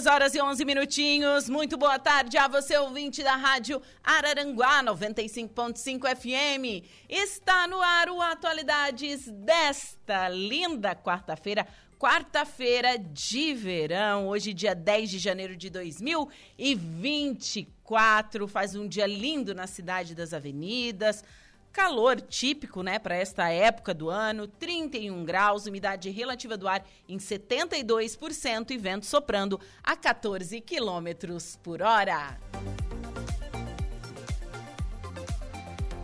Duas horas e onze minutinhos. Muito boa tarde a você, ouvinte da Rádio Araranguá 95.5 FM. Está no ar o Atualidades desta linda quarta-feira, quarta-feira de verão. Hoje, dia 10 de janeiro de 2024. Faz um dia lindo na cidade das avenidas. Calor típico, né, para esta época do ano, 31 graus, umidade relativa do ar em 72% e vento soprando a 14 quilômetros por hora.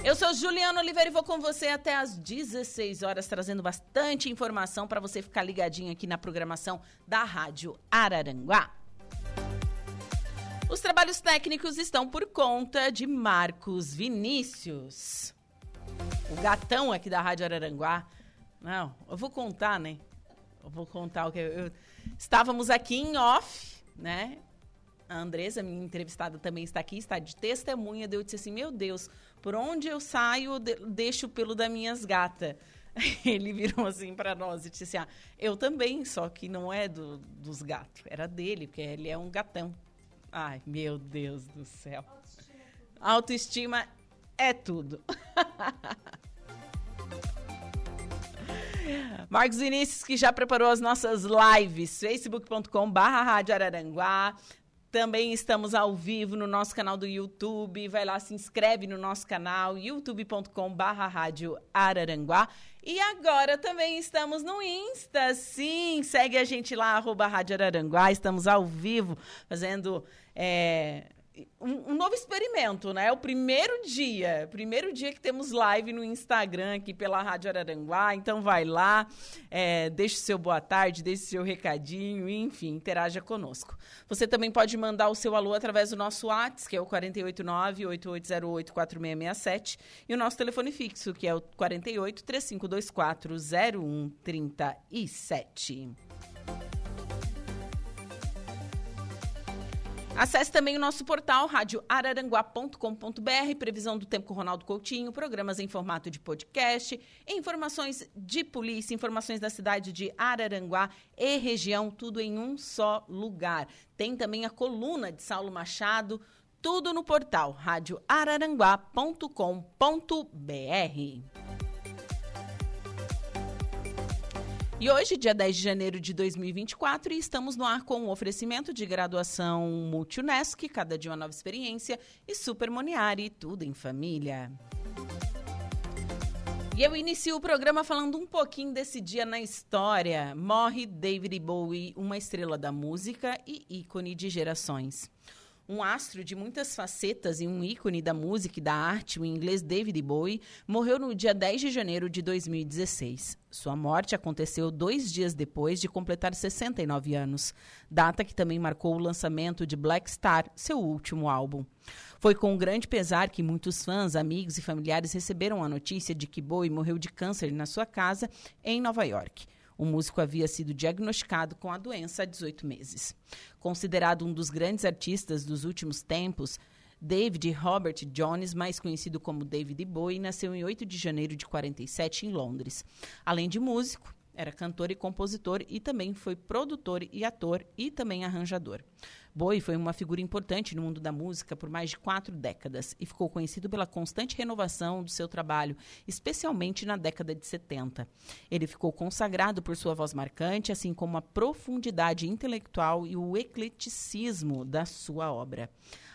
Eu sou Juliana Oliveira e vou com você até às 16 horas, trazendo bastante informação para você ficar ligadinho aqui na programação da Rádio Araranguá. Os trabalhos técnicos estão por conta de Marcos Vinícius o gatão aqui da Rádio Araranguá. Não, eu vou contar, né? Eu vou contar o que eu, estávamos aqui em off, né? A Andresa, minha entrevistada, também está aqui, está de testemunha. Eu disse assim: Meu Deus, por onde eu saio, deixo o pelo das minhas gatas. Ele virou assim para nós e disse assim: ah, Eu também, só que não é do, dos gatos, era dele, porque ele é um gatão. Ai, meu Deus do céu. Autoestima, Autoestima é tudo. Marcos Vinícius, que já preparou as nossas lives, facebook.com barra. Também estamos ao vivo no nosso canal do YouTube. Vai lá, se inscreve no nosso canal, youtube.com barra Araranguá. E agora também estamos no Insta, sim. Segue a gente lá, arroba Rádio Araranguá. Estamos ao vivo, fazendo... É um, um, novo experimento, né? O primeiro dia, primeiro dia que temos live no Instagram aqui pela Rádio Araranguá. Então vai lá, é, deixe seu boa tarde, deixe seu recadinho, enfim, interaja conosco. Você também pode mandar o seu alô através do nosso WhatsApp, que é o 489-8808-4667, e o nosso telefone fixo, que é o 48 3524 0137. Acesse também o nosso portal radioararanguá.com.br, previsão do tempo com Ronaldo Coutinho, programas em formato de podcast, informações de polícia, informações da cidade de Araranguá e região, tudo em um só lugar. Tem também a coluna de Saulo Machado, tudo no portal radioararanguá.com.br. E hoje, dia 10 de janeiro de 2024, estamos no ar com um oferecimento de graduação Multunesc, cada dia uma nova experiência, e Super Moniari, tudo em família. E eu inicio o programa falando um pouquinho desse dia na história. Morre David Bowie, uma estrela da música e ícone de gerações um astro de muitas facetas e um ícone da música e da arte, o inglês David Bowie, morreu no dia 10 de janeiro de 2016. Sua morte aconteceu dois dias depois de completar 69 anos, data que também marcou o lançamento de Black Star, seu último álbum. Foi com grande pesar que muitos fãs, amigos e familiares receberam a notícia de que Bowie morreu de câncer na sua casa em Nova York. O músico havia sido diagnosticado com a doença há 18 meses. Considerado um dos grandes artistas dos últimos tempos, David Robert Jones, mais conhecido como David Bowie, nasceu em 8 de janeiro de 47 em Londres. Além de músico, era cantor e compositor e também foi produtor e ator e também arranjador. Bowie foi uma figura importante no mundo da música por mais de quatro décadas e ficou conhecido pela constante renovação do seu trabalho, especialmente na década de 70. Ele ficou consagrado por sua voz marcante, assim como a profundidade intelectual e o ecleticismo da sua obra.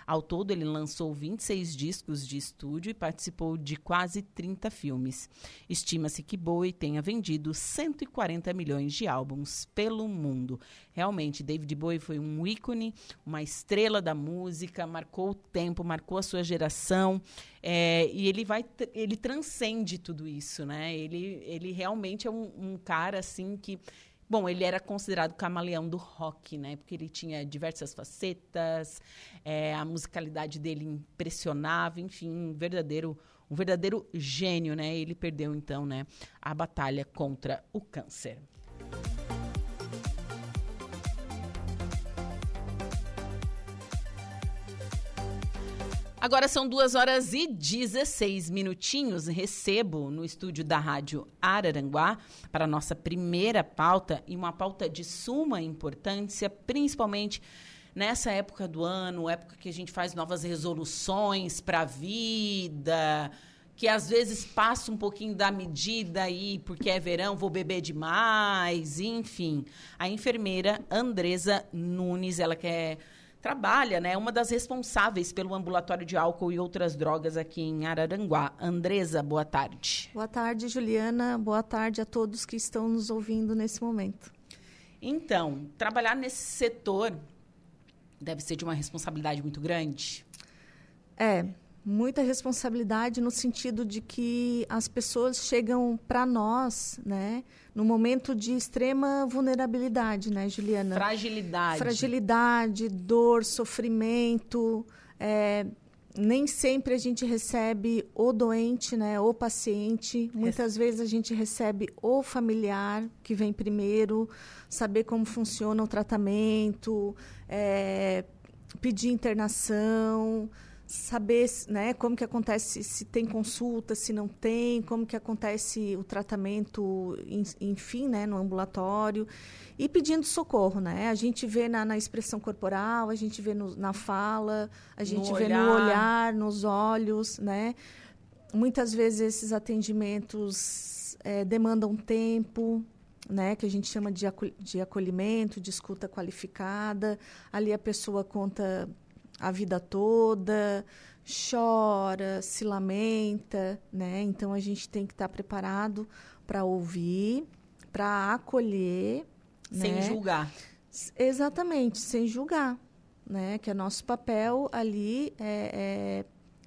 Ao todo, ele lançou 26 discos de estúdio e participou de quase 30 filmes. Estima-se que Bowie tenha vendido 140 milhões de álbuns pelo mundo. Realmente, David Bowie foi um ícone, uma estrela da música, marcou o tempo, marcou a sua geração. É, e ele vai, ele transcende tudo isso, né? Ele, ele realmente é um, um cara assim que Bom, ele era considerado camaleão do rock, né? Porque ele tinha diversas facetas, é, a musicalidade dele impressionava, enfim, um verdadeiro um verdadeiro gênio, né? Ele perdeu então, né, a batalha contra o câncer. Agora são duas horas e 16 minutinhos. Recebo no estúdio da Rádio Araranguá para a nossa primeira pauta e uma pauta de suma importância, principalmente nessa época do ano, época que a gente faz novas resoluções para a vida, que às vezes passa um pouquinho da medida aí, porque é verão, vou beber demais, enfim. A enfermeira Andresa Nunes, ela quer trabalha, né? Uma das responsáveis pelo ambulatório de álcool e outras drogas aqui em Araranguá. Andresa, boa tarde. Boa tarde, Juliana. Boa tarde a todos que estão nos ouvindo nesse momento. Então, trabalhar nesse setor deve ser de uma responsabilidade muito grande? É, muita responsabilidade no sentido de que as pessoas chegam para nós, né, no momento de extrema vulnerabilidade, né, Juliana? Fragilidade. Fragilidade, dor, sofrimento. É, nem sempre a gente recebe o doente, né, o paciente. Muitas vezes a gente recebe o familiar que vem primeiro, saber como funciona o tratamento, é, pedir internação saber né, como que acontece, se tem consulta, se não tem, como que acontece o tratamento, enfim, né, no ambulatório, e pedindo socorro, né? A gente vê na, na expressão corporal, a gente vê no, na fala, a gente no vê olhar. no olhar, nos olhos, né? Muitas vezes esses atendimentos é, demandam tempo, né, que a gente chama de, de acolhimento, de escuta qualificada. Ali a pessoa conta a vida toda, chora, se lamenta, né? Então a gente tem que estar preparado para ouvir, para acolher, sem né? julgar. Exatamente, sem julgar, né? Que é nosso papel ali é, é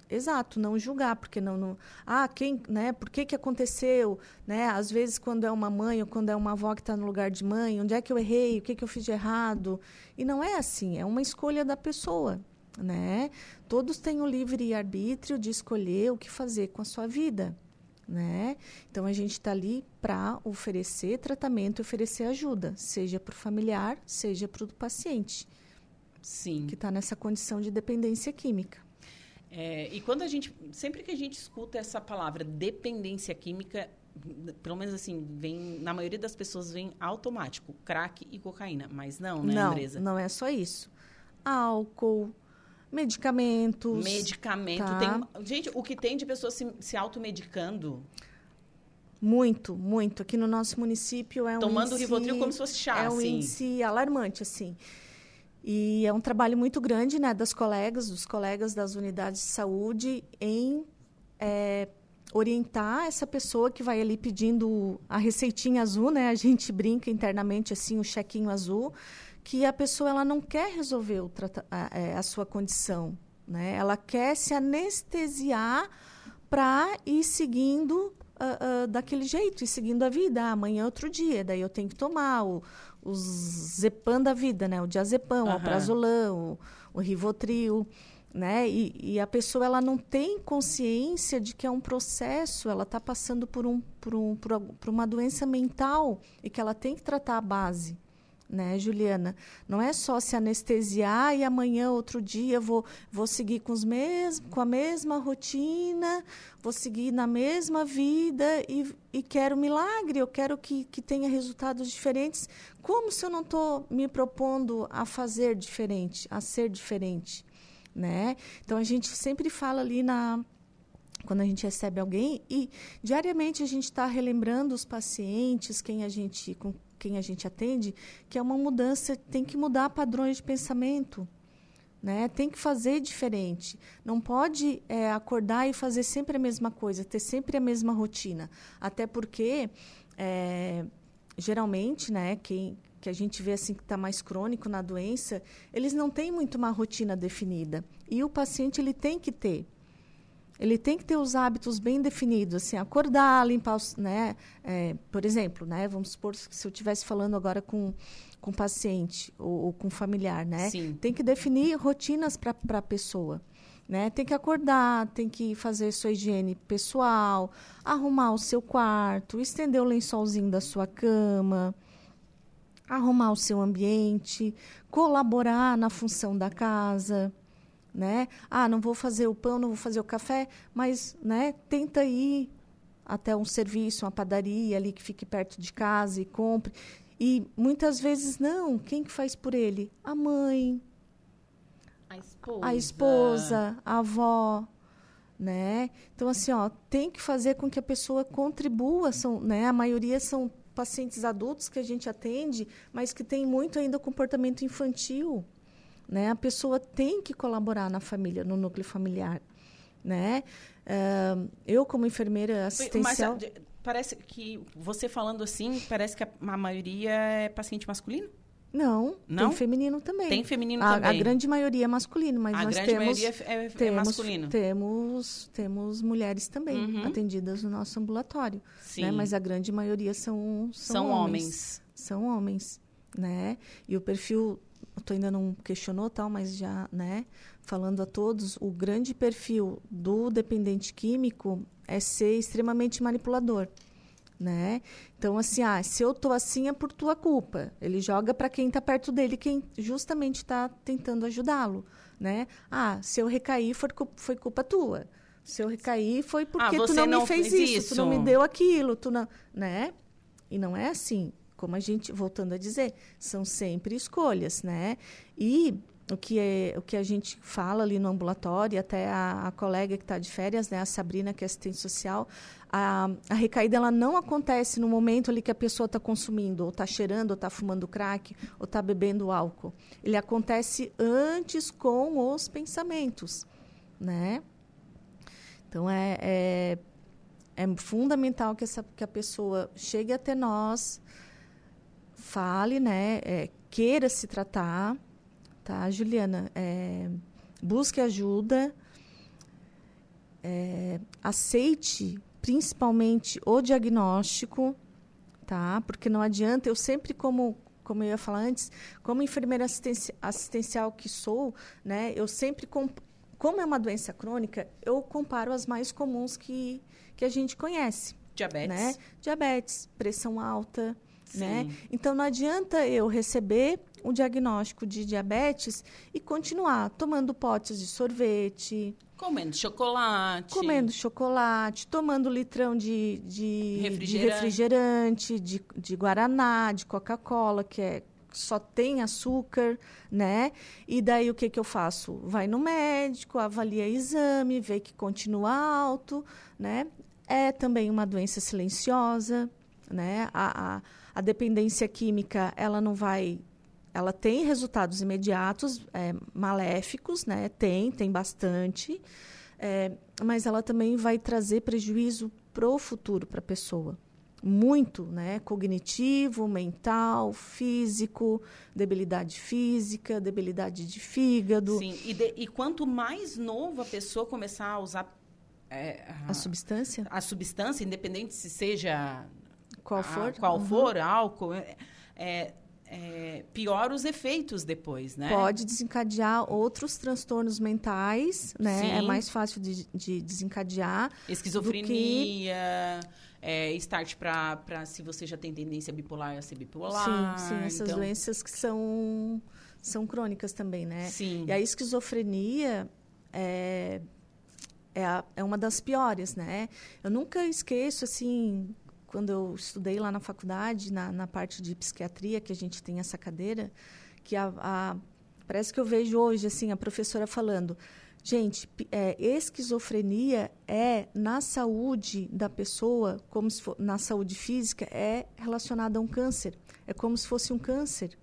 Exato, não julgar, porque não, não, ah, quem, né, por que que aconteceu, né? Às vezes quando é uma mãe ou quando é uma avó que está no lugar de mãe, onde é que eu errei, o que que eu fiz de errado? E não é assim, é uma escolha da pessoa, né? Todos têm o livre arbítrio de escolher o que fazer com a sua vida, né? Então a gente está ali para oferecer tratamento, oferecer ajuda, seja para o familiar, seja para o paciente, sim, que está nessa condição de dependência química. É, e quando a gente, sempre que a gente escuta essa palavra dependência química, pelo menos assim, vem na maioria das pessoas vem automático, crack e cocaína, mas não, né, não, Andresa? Não, é só isso. Álcool, Medicamentos. Medicamento. Tá? Tem, gente, o que tem de pessoas se, se automedicando? Muito, muito. Aqui no nosso município é um Tomando índice, Rivotril como se fosse chá, É um assim. índice alarmante, assim. E é um trabalho muito grande, né, das colegas, dos colegas das unidades de saúde em é, orientar essa pessoa que vai ali pedindo a receitinha azul, né? A gente brinca internamente assim, o chequinho azul que a pessoa ela não quer resolver o a, é, a sua condição, né? Ela quer se anestesiar para ir seguindo uh, uh, daquele jeito, e seguindo a vida. Ah, amanhã é outro dia, daí eu tenho que tomar o, os Zepan da vida, né? O diazepam, uhum. o alprazolam, o, o Rivotril, né? E, e, a pessoa ela não tem consciência de que é um processo, ela está passando por, um, por, um, por, por uma doença mental e que ela tem que tratar a base né, Juliana? Não é só se anestesiar e amanhã, outro dia, vou, vou seguir com, os mesmos, com a mesma rotina, vou seguir na mesma vida e, e quero milagre, eu quero que, que tenha resultados diferentes. Como se eu não estou me propondo a fazer diferente, a ser diferente? Né? Então, a gente sempre fala ali na quando a gente recebe alguém e diariamente a gente está relembrando os pacientes, quem a gente com quem a gente atende, que é uma mudança, tem que mudar padrões de pensamento. Né? Tem que fazer diferente. Não pode é, acordar e fazer sempre a mesma coisa, ter sempre a mesma rotina. Até porque, é, geralmente, né, quem, que a gente vê assim que está mais crônico na doença, eles não têm muito uma rotina definida. E o paciente ele tem que ter. Ele tem que ter os hábitos bem definidos, assim, acordar, limpar os, né? É, por exemplo, né? Vamos supor que se eu estivesse falando agora com com paciente ou, ou com familiar, né? Sim. Tem que definir rotinas para a pessoa. Né? Tem que acordar, tem que fazer sua higiene pessoal, arrumar o seu quarto, estender o lençolzinho da sua cama, arrumar o seu ambiente, colaborar na função da casa, né? Ah, não vou fazer o pão, não vou fazer o café, mas, né, tenta ir até um serviço, uma padaria ali que fique perto de casa e compre. E muitas vezes não, quem que faz por ele? A mãe, a esposa, a, esposa, a avó, né? Então assim, ó, tem que fazer com que a pessoa contribua, são, né? A maioria são pacientes adultos que a gente atende, mas que tem muito ainda comportamento infantil, né? A pessoa tem que colaborar na família, no núcleo familiar, né? Uh, eu como enfermeira assistencial, mas, parece que você falando assim, parece que a, a maioria é paciente masculino? Não, Não, tem feminino também. Tem feminino a, também. A grande maioria é masculino, mas a nós grande temos maioria é, é temos, masculino. Temos temos mulheres também Uhum. atendidas no nosso ambulatório, Sim. né? Mas a grande maioria são são, São homens. homens. São homens, né? E o perfil, tu ainda não questionou tal, mas já, né? Falando a todos, o grande perfil do dependente químico é ser extremamente manipulador né? Então assim, ah, se eu tô assim é por tua culpa. Ele joga para quem está perto dele, quem justamente está tentando ajudá-lo, né? Ah, se eu recair foi, foi culpa tua. Se eu recair foi porque ah, tu não, não me fez, fez isso, isso, tu não me deu aquilo, tu não, né? E não é assim, como a gente voltando a dizer, são sempre escolhas, né? E o que, é, o que a gente fala ali no ambulatório, até a, a colega que está de férias, né, a Sabrina, que é assistente social, a, a recaída ela não acontece no momento ali que a pessoa está consumindo, ou está cheirando, ou está fumando crack, ou está bebendo álcool. Ele acontece antes com os pensamentos, né? Então, é, é, é fundamental que, essa, que a pessoa chegue até nós, fale, né, é, queira se tratar, tá, Juliana? É, busque ajuda, é, aceite principalmente o diagnóstico, tá? Porque não adianta, eu sempre como como eu ia falar antes, como enfermeira assistencial que sou, né, eu sempre como é uma doença crônica, eu comparo as mais comuns que que a gente conhece. Diabetes. Né? Diabetes, pressão alta, né? Então não adianta eu receber um diagnóstico de diabetes e continuar tomando potes de sorvete, comendo chocolate, comendo chocolate, tomando litrão de, de refrigerante, de, refrigerante, de, de guaraná, de Coca-Cola, que é só tem açúcar, né? E daí o que, que eu faço? Vai no médico, avalia exame, vê que continua alto, né? É também uma doença silenciosa, né? A, a, a dependência química, ela não vai ela tem resultados imediatos é, maléficos, né? Tem, tem bastante, é, mas ela também vai trazer prejuízo para o futuro para a pessoa. Muito, né? Cognitivo, mental, físico, debilidade física, debilidade de fígado. Sim, e, de, e quanto mais novo a pessoa começar a usar é, a, a, substância, a substância, independente se seja qual for, a, qual uhum. for álcool, é, é é, pior os efeitos depois, né? Pode desencadear outros transtornos mentais, né? Sim. É mais fácil de, de desencadear. Esquizofrenia, que... é, start para se você já tem tendência bipolar a ser bipolar. Sim, sim, essas então... doenças que são, são crônicas também, né? Sim. E a esquizofrenia é, é, a, é uma das piores, né? Eu nunca esqueço, assim, quando eu estudei lá na faculdade, na, na parte de psiquiatria, que a gente tem essa cadeira, que a, a parece que eu vejo hoje assim a professora falando, gente, é, esquizofrenia é na saúde da pessoa, como for, na saúde física, é relacionada a um câncer, é como se fosse um câncer.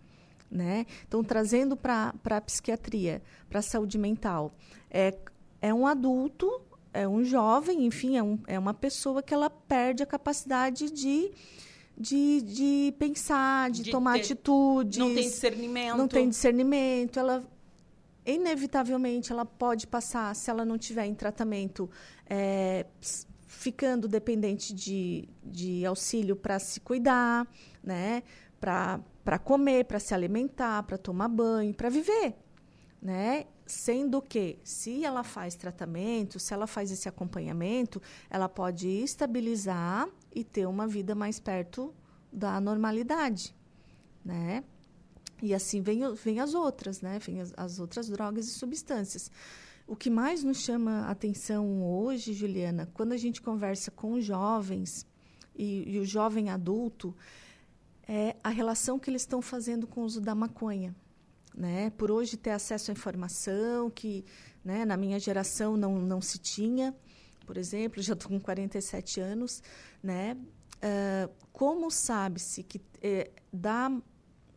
Né? Então, trazendo para a psiquiatria, para a saúde mental, é, é um adulto é um jovem, enfim, é, um, é uma pessoa que ela perde a capacidade de, de, de pensar, de, de tomar ter, atitudes. Não tem discernimento. Não tem discernimento. Ela, inevitavelmente, ela pode passar, se ela não tiver em tratamento, é, ficando dependente de, de auxílio para se cuidar, né? para comer, para se alimentar, para tomar banho, para viver. Né? Sendo que, se ela faz tratamento, se ela faz esse acompanhamento, ela pode estabilizar e ter uma vida mais perto da normalidade, né? E assim vem, vem as outras, né? Vem as, as outras drogas e substâncias. O que mais nos chama a atenção hoje, Juliana, quando a gente conversa com jovens e, e o jovem adulto, é a relação que eles estão fazendo com o uso da maconha. Né? Por hoje ter acesso à informação que né, na minha geração não, não se tinha, por exemplo, já estou com 47 anos, né? Uh, como sabe-se que eh, da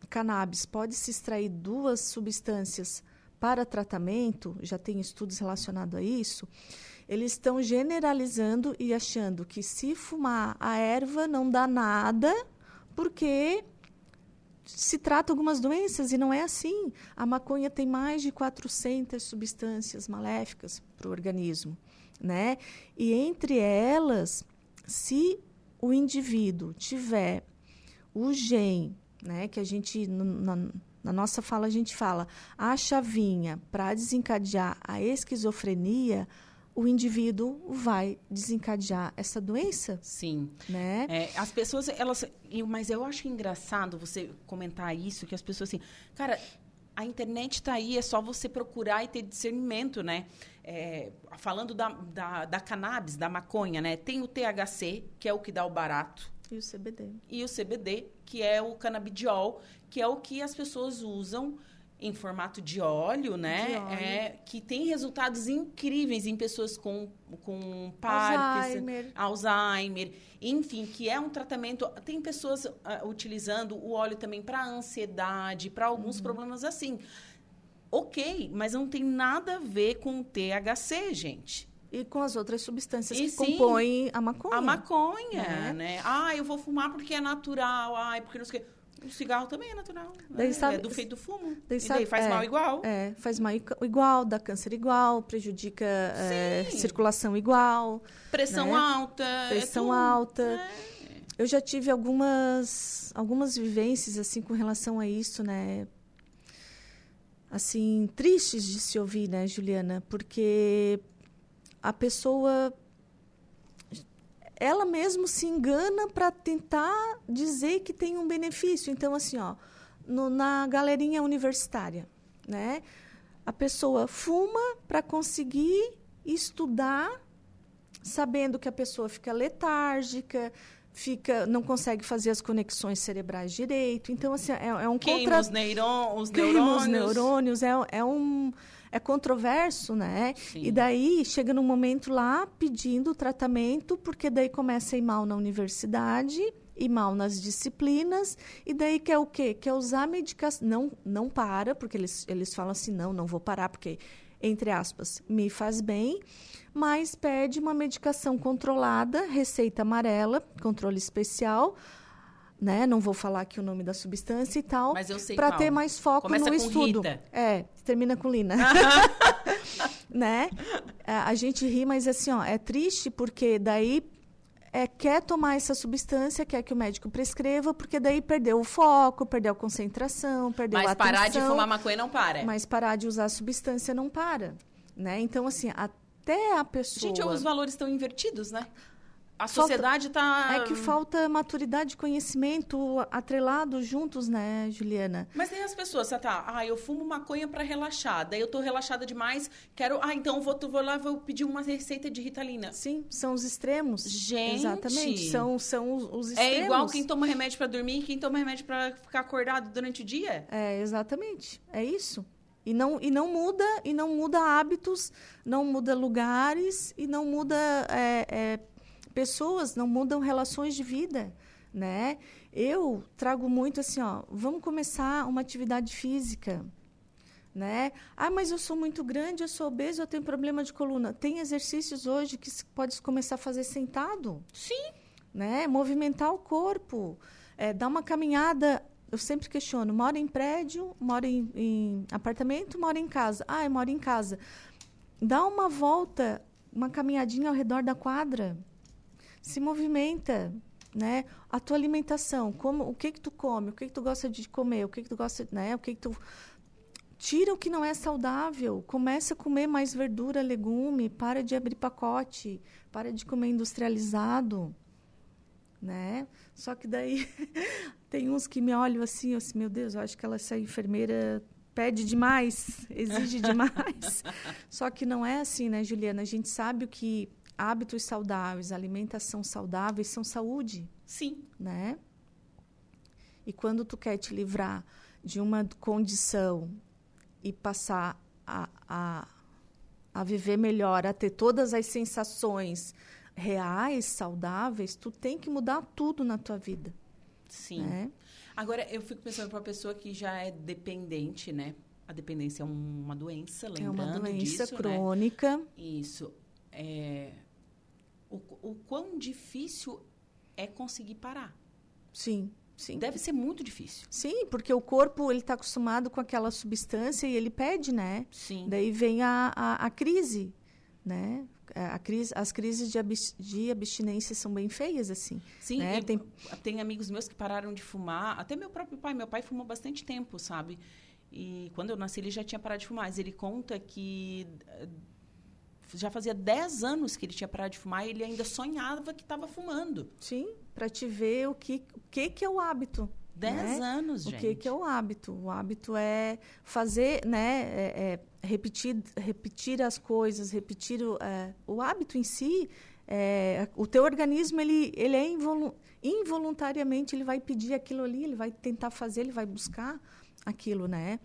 cannabis pode se extrair duas substâncias para tratamento, já tem estudos relacionados a isso, eles estão generalizando e achando que se fumar a erva não dá nada, porque se trata algumas doenças e não é assim. A maconha tem mais de 400 substâncias maléficas para o organismo, né? E entre elas, se o indivíduo tiver o gene, né, que a gente na, na nossa fala a gente fala a chavinha para desencadear a esquizofrenia, o indivíduo vai desencadear essa doença. Sim. Né? É, as pessoas, elas. Mas eu acho engraçado você comentar isso, que as pessoas assim, cara, a internet está aí, é só você procurar e ter discernimento, né? É, falando da, da, da, cannabis, da maconha, né? Tem o THC, que é o que dá o barato. E o CBD. E o CBD, que é o canabidiol, que é o que as pessoas usam em formato de óleo, né? De óleo. É, que tem resultados incríveis em pessoas com, com Parkinson, Alzheimer. Alzheimer, enfim, que é um tratamento. Tem pessoas uh, utilizando o óleo também para ansiedade, para alguns uhum. problemas assim. Ok, mas não tem nada a ver com o THC, gente e com as outras substâncias e que sim, compõem a maconha. A maconha, né? né? Ah, eu vou fumar porque é natural. Ai, porque não sei o quê. O cigarro também é natural. Daí, né? sabe, é do feito do fumo. Daí, sabe, daí faz é, mal igual. É, faz mal igual, dá câncer igual, prejudica é, circulação igual. Pressão né? alta. É Pressão é alta. Eu já tive algumas, algumas vivências assim com relação a isso, né? Assim, tristes de se ouvir, né, Juliana? Porque a pessoa ela mesmo se engana para tentar dizer que tem um benefício. Então, assim, ó, no, na galerinha universitária, né? A pessoa fuma para conseguir estudar, sabendo que a pessoa fica letárgica, fica, não consegue fazer as conexões cerebrais direito. Então, assim, é, é um Queima contra... os, neurônios. os neurônios. os neurônios. É, é um é controverso, né? Sim. E daí chega num momento lá pedindo tratamento, porque daí começa a ir mal na universidade e mal nas disciplinas, e daí quer o quê? Quer usar medicação. Não, não para, porque eles, eles falam assim, não, não vou parar, porque, entre aspas, me faz bem, mas pede uma medicação controlada, receita amarela, controle especial, né? Não vou falar aqui o nome da substância e tal. Para ter mais foco Começa no estudo. Rita. É, termina com Lina. né? É, a gente ri, mas assim, ó, é triste porque daí é, quer tomar essa substância, quer que o médico prescreva, porque daí perdeu o foco, perdeu a concentração, perdeu mas a atenção. Mas parar de fumar maconha não para. Mas parar de usar a substância não para, né? Então, assim, até a pessoa... Gente, os valores estão invertidos, né? A sociedade está. É que falta maturidade e conhecimento atrelado juntos, né, Juliana? Mas tem as pessoas, você tá, ah, eu fumo maconha para relaxar, daí eu tô relaxada demais, quero, ah, então vou, vou lá, vou pedir uma receita de Ritalina. Sim, são os extremos. Gente. Exatamente, são, são os, os extremos. É igual quem toma remédio para dormir e quem toma remédio para ficar acordado durante o dia. É, exatamente. É isso. E não, e não muda, e não muda hábitos, não muda lugares, e não muda. É, é, pessoas, não mudam relações de vida, né? Eu trago muito assim, ó, vamos começar uma atividade física, né? Ah, mas eu sou muito grande, eu sou obeso, eu tenho problema de coluna. Tem exercícios hoje que pode começar a fazer sentado. Sim. Né? Movimentar o corpo, é, dar uma caminhada. Eu sempre questiono, mora em prédio, mora em, em apartamento, mora em casa. Ah, eu moro em casa. Dá uma volta, uma caminhadinha ao redor da quadra se movimenta, né? A tua alimentação, como, o que que tu come, o que que tu gosta de comer, o que que tu gosta, né? O que que tu Tira o que não é saudável. Começa a comer mais verdura, legume. Para de abrir pacote. Para de comer industrializado. Né? Só que daí tem uns que me olham assim, assim, meu Deus, eu acho que ela, essa enfermeira pede demais, exige demais. Só que não é assim, né, Juliana? A gente sabe o que hábitos saudáveis, alimentação saudável são saúde. Sim. Né? E quando tu quer te livrar de uma condição e passar a, a, a viver melhor, a ter todas as sensações reais, saudáveis, tu tem que mudar tudo na tua vida. Sim. Né? Agora, eu fico pensando para uma pessoa que já é dependente, né? A dependência é uma doença, lembrando É uma doença disso, crônica. Né? Isso. É... O, o quão difícil é conseguir parar. Sim. Sim. Deve ser muito difícil. Sim, porque o corpo ele está acostumado com aquela substância e ele pede, né? Sim. Daí vem a, a, a crise, né? A crise, as crises de, de abstinência são bem feias, assim. Sim, né? tem... tem amigos meus que pararam de fumar, até meu próprio pai. Meu pai fumou bastante tempo, sabe? E quando eu nasci, ele já tinha parado de fumar. Mas ele conta que já fazia 10 anos que ele tinha parado de fumar e ele ainda sonhava que estava fumando. Sim, para te ver o que, o que, que é o hábito. 10 né? anos, gente. O que, que é o hábito? O hábito é fazer, né? É, é repetir, repetir as coisas, repetir o, é, o hábito em si. É, o teu organismo ele, ele é involu involuntariamente ele vai pedir aquilo ali, ele vai tentar fazer, ele vai buscar aquilo, né?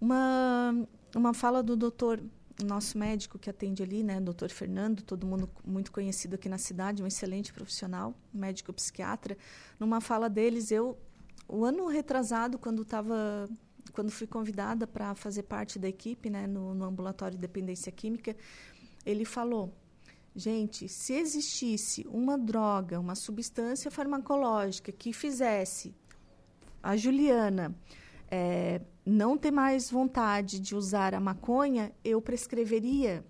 Uma uma fala do doutor nosso médico que atende ali, né, doutor Fernando, todo mundo muito conhecido aqui na cidade, um excelente profissional, médico psiquiatra. Numa fala deles, eu, o ano retrasado, quando estava quando fui convidada para fazer parte da equipe, né, no, no ambulatório de dependência química, ele falou: gente, se existisse uma droga, uma substância farmacológica que fizesse a Juliana é, não ter mais vontade de usar a maconha, eu prescreveria,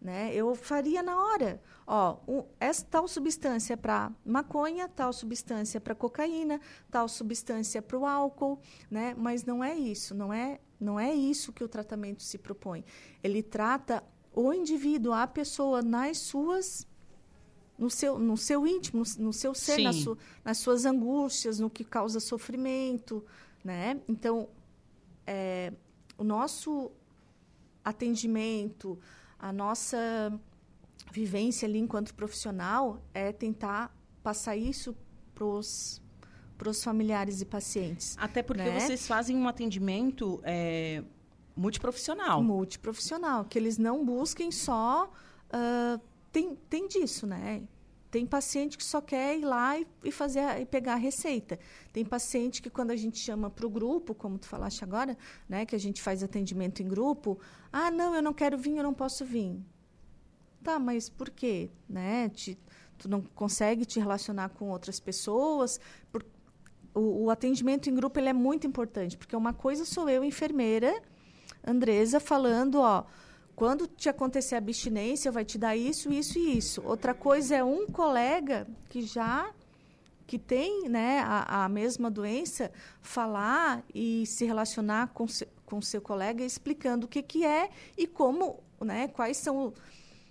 né? Eu faria na hora. Ó, um, essa tal substância para maconha, tal substância para cocaína, tal substância para o álcool, né? Mas não é isso, não é, não é isso que o tratamento se propõe. Ele trata o indivíduo, a pessoa nas suas no seu, no seu íntimo, no, no seu ser, na su, nas suas angústias, no que causa sofrimento, né? Então, é, o nosso atendimento, a nossa vivência ali enquanto profissional é tentar passar isso para os familiares e pacientes. Até porque né? vocês fazem um atendimento é, multiprofissional. Multiprofissional, que eles não busquem só... Uh, tem, tem disso, né? Tem paciente que só quer ir lá e, fazer e pegar a receita. Tem paciente que quando a gente chama para o grupo, como tu falaste agora, né, que a gente faz atendimento em grupo, ah, não, eu não quero vir, eu não posso vir. Tá, mas por quê, né? Te, tu não consegue te relacionar com outras pessoas? Por, o, o atendimento em grupo ele é muito importante, porque uma coisa sou eu, enfermeira, Andresa, falando, ó, quando te acontecer abstinência, vai te dar isso, isso e isso. Outra coisa é um colega que já que tem né, a, a mesma doença falar e se relacionar com, se, com seu colega explicando o que, que é e como, né, quais são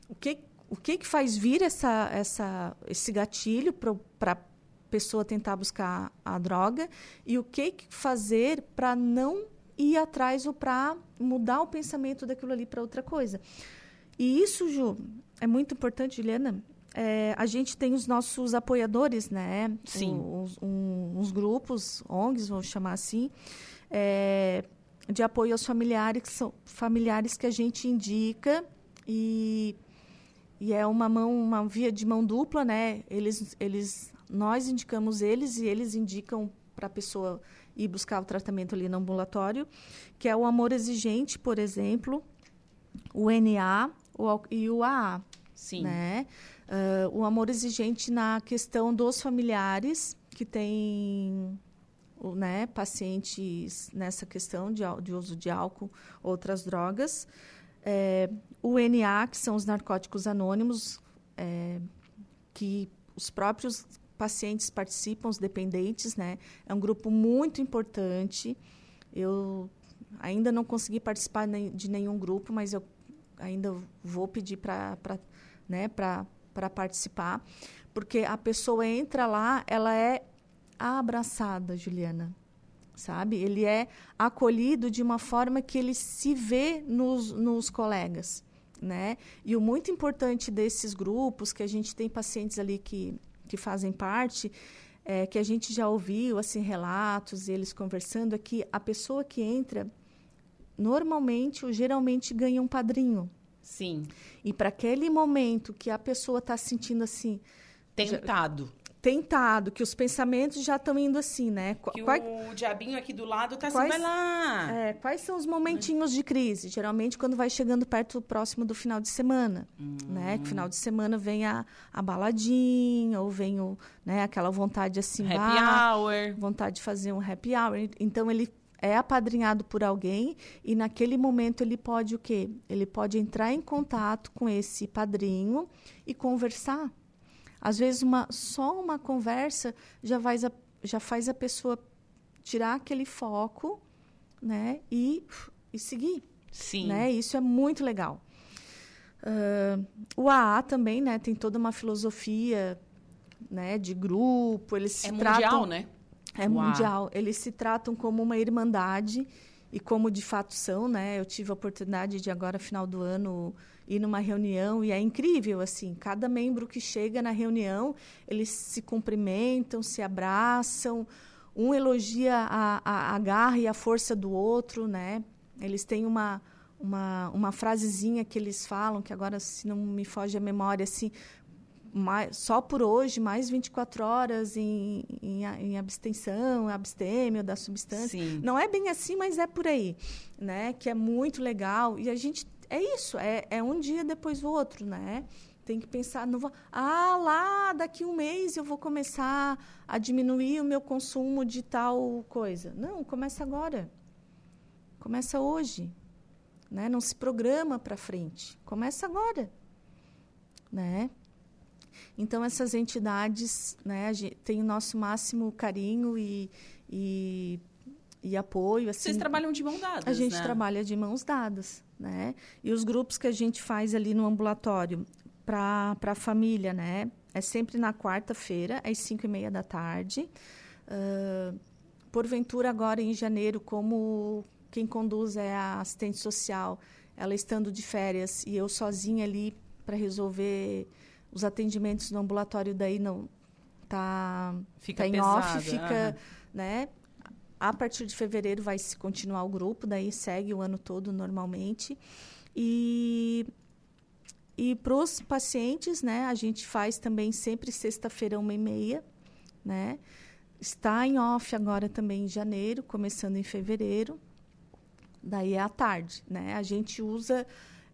o que o que, que faz vir essa, essa, esse gatilho para a pessoa tentar buscar a droga e o que, que fazer para não ir atrás ou para mudar o pensamento daquilo ali para outra coisa. E isso, Ju, é muito importante, Juliana. É, a gente tem os nossos apoiadores, né? Sim. Os, um, uns grupos, ONGs, vou chamar assim, é, de apoio aos familiares, que são familiares que a gente indica e, e é uma mão, uma via de mão dupla, né? Eles, eles, nós indicamos eles e eles indicam para a pessoa e buscar o tratamento ali no ambulatório, que é o amor exigente, por exemplo, o NA e o AA. Sim. Né? Uh, o amor exigente na questão dos familiares que têm né, pacientes nessa questão de, de uso de álcool, outras drogas. É, o NA, que são os narcóticos anônimos, é, que os próprios pacientes participam, os dependentes, né? É um grupo muito importante. Eu ainda não consegui participar de nenhum grupo, mas eu ainda vou pedir para né, participar, porque a pessoa entra lá, ela é abraçada, Juliana, sabe? Ele é acolhido de uma forma que ele se vê nos, nos colegas, né? E o muito importante desses grupos, que a gente tem pacientes ali que, que fazem parte, é, que a gente já ouviu assim relatos eles conversando é que a pessoa que entra normalmente ou geralmente ganha um padrinho. Sim. E para aquele momento que a pessoa está sentindo assim tentado tentado, que os pensamentos já estão indo assim, né? Que Qual, o diabinho aqui do lado tá assim, quais, vai lá. É, quais são os momentinhos de crise? Geralmente quando vai chegando perto próximo do final de semana, hum. né? Que final de semana vem a, a baladinha, ou vem o, né, aquela vontade assim, happy ah, hour. vontade de fazer um happy hour. Então ele é apadrinhado por alguém e naquele momento ele pode o quê? Ele pode entrar em contato com esse padrinho e conversar às vezes, uma, só uma conversa já faz, a, já faz a pessoa tirar aquele foco né, e, e seguir. Sim. Né? Isso é muito legal. Uh, o AA também né, tem toda uma filosofia né, de grupo. Eles se é tratam, mundial, né? É Uau. mundial. Eles se tratam como uma irmandade e como de fato são, né? Eu tive a oportunidade de agora final do ano ir numa reunião e é incrível assim cada membro que chega na reunião eles se cumprimentam se abraçam um elogia a, a, a garra e a força do outro né eles têm uma uma, uma frasezinha que eles falam que agora se não me foge a memória assim mais, só por hoje, mais 24 horas em, em, em abstenção, abstêmio da substância. Sim. Não é bem assim, mas é por aí, né? Que é muito legal. E a gente é isso, é, é um dia depois do outro, né? Tem que pensar, não vou, ah, lá daqui um mês eu vou começar a diminuir o meu consumo de tal coisa. Não, começa agora. Começa hoje, né? Não se programa para frente. Começa agora, né? Então essas entidades, né, tem o nosso máximo carinho e, e, e apoio. Assim, Vocês trabalham de mãos dadas, A gente né? trabalha de mãos dadas né? E os grupos que a gente faz ali no ambulatório para a família, né? É sempre na quarta-feira, às cinco e meia da tarde. Uh, porventura, agora em janeiro, como quem conduz é a assistente social, ela estando de férias e eu sozinha ali para resolver os atendimentos no ambulatório, daí não tá, fica tá em pesado, off, fica, né? A partir de fevereiro vai se continuar o grupo, daí segue o ano todo normalmente. E e para os pacientes, né, a gente faz também sempre sexta-feira, uma e meia, né? Está em off agora também em janeiro, começando em fevereiro. Daí é à tarde, né? A gente usa,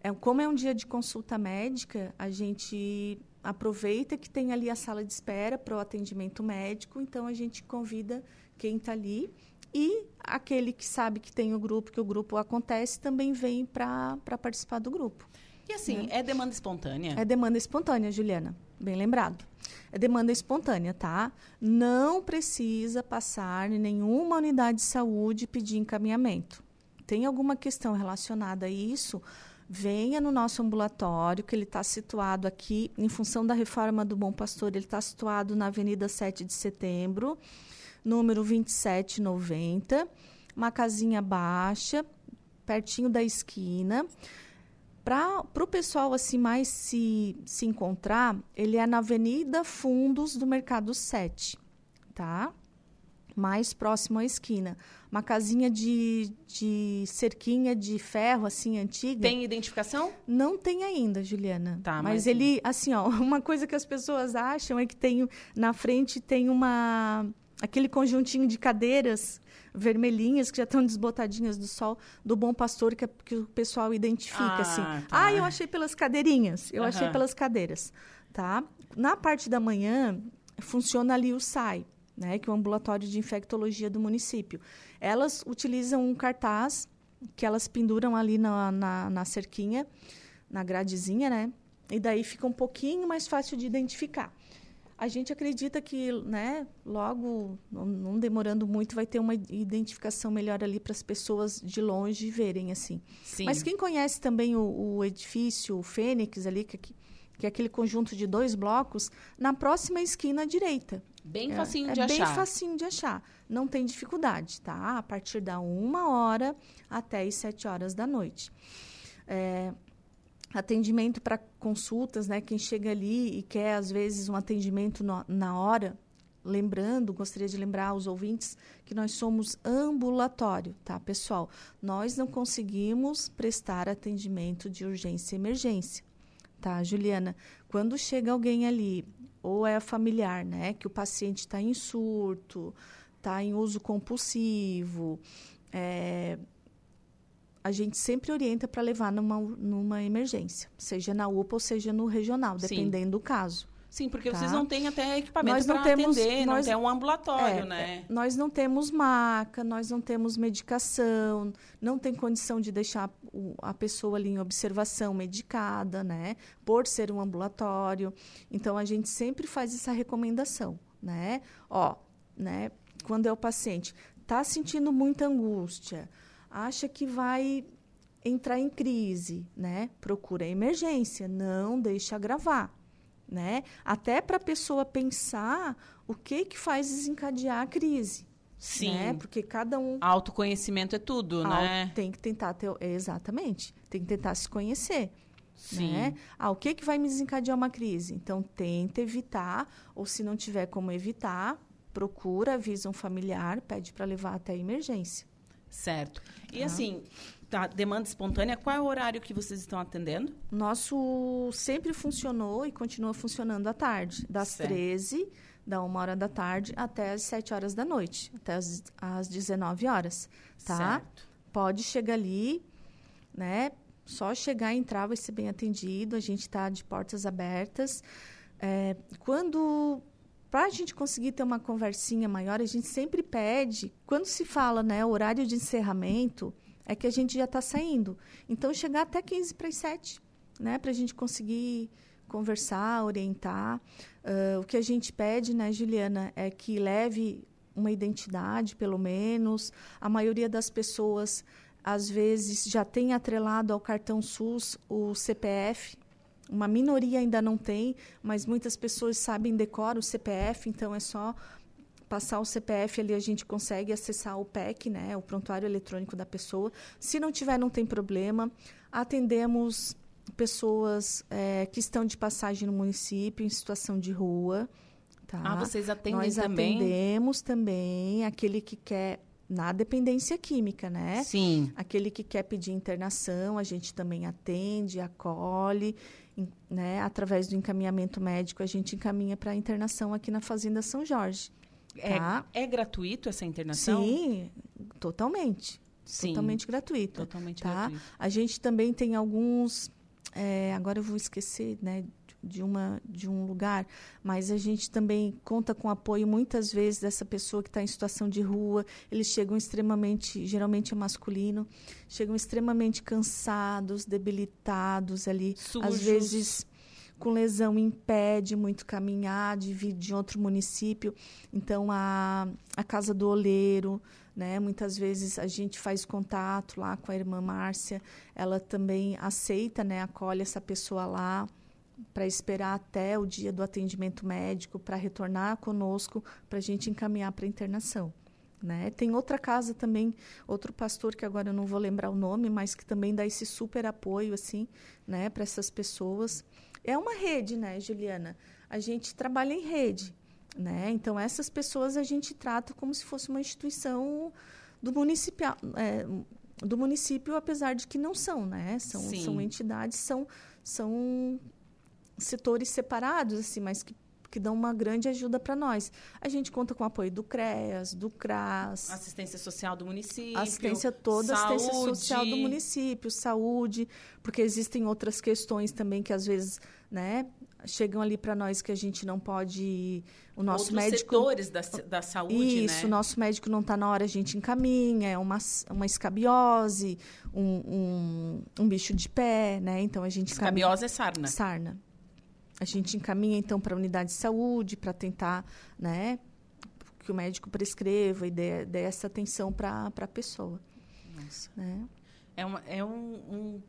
é, como é um dia de consulta médica, a gente aproveita que tem ali a sala de espera para o atendimento médico, então a gente convida quem está ali e aquele que sabe que tem o grupo, que o grupo acontece, também vem para participar do grupo. E assim, né? é demanda espontânea? É demanda espontânea, Juliana. Bem lembrado. É demanda espontânea, tá? Não precisa passar em nenhuma unidade de saúde e pedir encaminhamento. Tem alguma questão relacionada a isso? Venha no nosso ambulatório, que ele está situado aqui, em função da reforma do Bom Pastor, ele está situado na Avenida 7 de Setembro número 2790, uma casinha baixa, pertinho da esquina. Para o pessoal assim mais se, se encontrar, ele é na Avenida Fundos do Mercado 7, tá? Mais próximo à esquina. Uma casinha de, de cerquinha de ferro, assim, antiga. Tem identificação? Não tem ainda, Juliana. Tá, mas, mas ele, assim, ó, uma coisa que as pessoas acham é que tem na frente tem uma aquele conjuntinho de cadeiras vermelhinhas que já estão desbotadinhas do sol do bom pastor que, que o pessoal identifica ah, assim. Tá. Ah, eu achei pelas cadeirinhas, eu uhum. achei pelas cadeiras, tá? Na parte da manhã funciona ali o SAI, né, que é o ambulatório de infectologia do município. Elas utilizam um cartaz que elas penduram ali na, na, na cerquinha, na gradezinha, né? E daí fica um pouquinho mais fácil de identificar. A gente acredita que, né, logo, não, demorando muito, vai ter uma identificação melhor ali para as pessoas de longe verem, assim. Sim. Mas quem conhece também o, o edifício, o Fênix ali, que, que é aquele conjunto de dois blocos, na próxima esquina à direita. Bem É- facinho é, de bem achar. facinho de achar. Não tem dificuldade, tá? A partir da uma hora até as sete horas da noite. É, atendimento para consultas, né? Quem chega ali e quer, às vezes, um atendimento no- na hora. Lembrando, gostaria de lembrar aos ouvintes que nós somos ambulatório, tá, pessoal? Nós não conseguimos prestar atendimento de urgência e emergência, tá, Juliana? Quando chega alguém ali, ou é familiar, né, que o paciente está em surto, está em uso compulsivo, é, a gente sempre orienta para levar numa, numa emergência, seja na UPA ou seja no regional, Sim. dependendo do caso. Sim, porque Tá. vocês não têm até equipamento não para temos- atender, não nós- tem um ambulatório, É, né? nós não temos maca, nós não temos medicação, não tem condição de deixar a pessoa ali em observação medicada, né? Por ser um ambulatório. Então, a gente sempre faz essa recomendação, né? Ó, né? Quando é o paciente está sentindo muita angústia, acha que vai entrar em crise, né? Procura a emergência, não deixa agravar né? Até para a pessoa pensar o que que faz desencadear a crise, Sim. né? Porque cada um Autoconhecimento é tudo, né? tem que tentar ter exatamente, tem que tentar se conhecer, Sim. né? Ah, o que que vai me desencadear uma crise? Então tenta evitar, ou se não tiver como evitar, procura, avisa um familiar, pede para levar até a emergência. Certo. E Tá. assim, tá, demanda espontânea, qual é o horário que vocês estão atendendo? Nosso sempre funcionou e continua funcionando à tarde, das Certo. 13 da uma hora da tarde até as 7 horas da noite, até as, as 19 horas, tá? Certo. Pode chegar ali, né? Só chegar e entrar vai ser bem atendido, a gente está de portas abertas. É, quando para a gente conseguir ter uma conversinha maior, a gente sempre pede, quando se fala, né, horário de encerramento, é que a gente já está saindo. Então, chegar até 15 para as 7, né, para a gente conseguir conversar, orientar. Ah, o que a gente pede, né, Juliana, é que leve uma identidade, pelo menos. A maioria das pessoas, às vezes, já tem atrelado ao cartão SUS o CPF. Uma minoria ainda não tem, mas muitas pessoas sabem decora o CPF, então é só passar o CPF ali a gente consegue acessar o PEC, né, o prontuário eletrônico da pessoa. Se não tiver, não tem problema. Atendemos pessoas eh, que estão de passagem no município em situação de rua. Tá? Ah, vocês atendem Nós também? atendemos também aquele que quer na dependência química, né? Sim. Aquele que quer pedir internação, a gente também atende, acolhe, né? Através do encaminhamento médico, a gente encaminha para internação aqui na Fazenda São Jorge. Tá? É, é gratuito essa internação? Sim, totalmente. Sim. Totalmente gratuito. Totalmente tá? gratuito. A gente também tem alguns. é, agora eu vou esquecer, né? De, uma, de um lugar, mas a gente também conta com apoio muitas vezes dessa pessoa que está em situação de rua. Eles chegam extremamente, geralmente é masculino, chegam extremamente cansados, debilitados ali, às Sujos. vezes com lesão impede muito caminhar, de vir de outro município. Então, a, a Casa do Oleiro, né? Muitas vezes a gente faz contato lá com a irmã Márcia, ela também aceita, né? Acolhe essa pessoa lá para esperar até o dia do atendimento médico, para retornar conosco, para a gente encaminhar para internação. Né? Tem outra casa também, outro pastor que agora eu não vou lembrar o nome, mas que também dá esse super apoio assim, né, para essas pessoas. É uma rede, né, Juliana? A gente trabalha em rede, né? Então essas pessoas a gente trata como se fosse uma instituição do município, é, do município, apesar de que não são, né? São, Sim. são entidades, são, são setores separados, assim, mas que, que dão uma grande ajuda para nós. A gente conta com o apoio do CREAS, do CRAS, Assistência social do município. assistência toda, assistência saúde. social do município, saúde, porque existem outras questões também que às vezes, né, chegam ali para nós que a gente não pode, o nosso Outros médico setores da, da saúde, isso, né? o nosso médico não está na hora, a gente encaminha, é uma, uma escabiose, um, um, um bicho de pé, né? Então a gente Escabiose é sarna. sarna. A gente encaminha então para a unidade de saúde para tentar, né, que o médico prescreva e dê, dê essa atenção para a pessoa. Nossa. Né? É, uma, é um, um,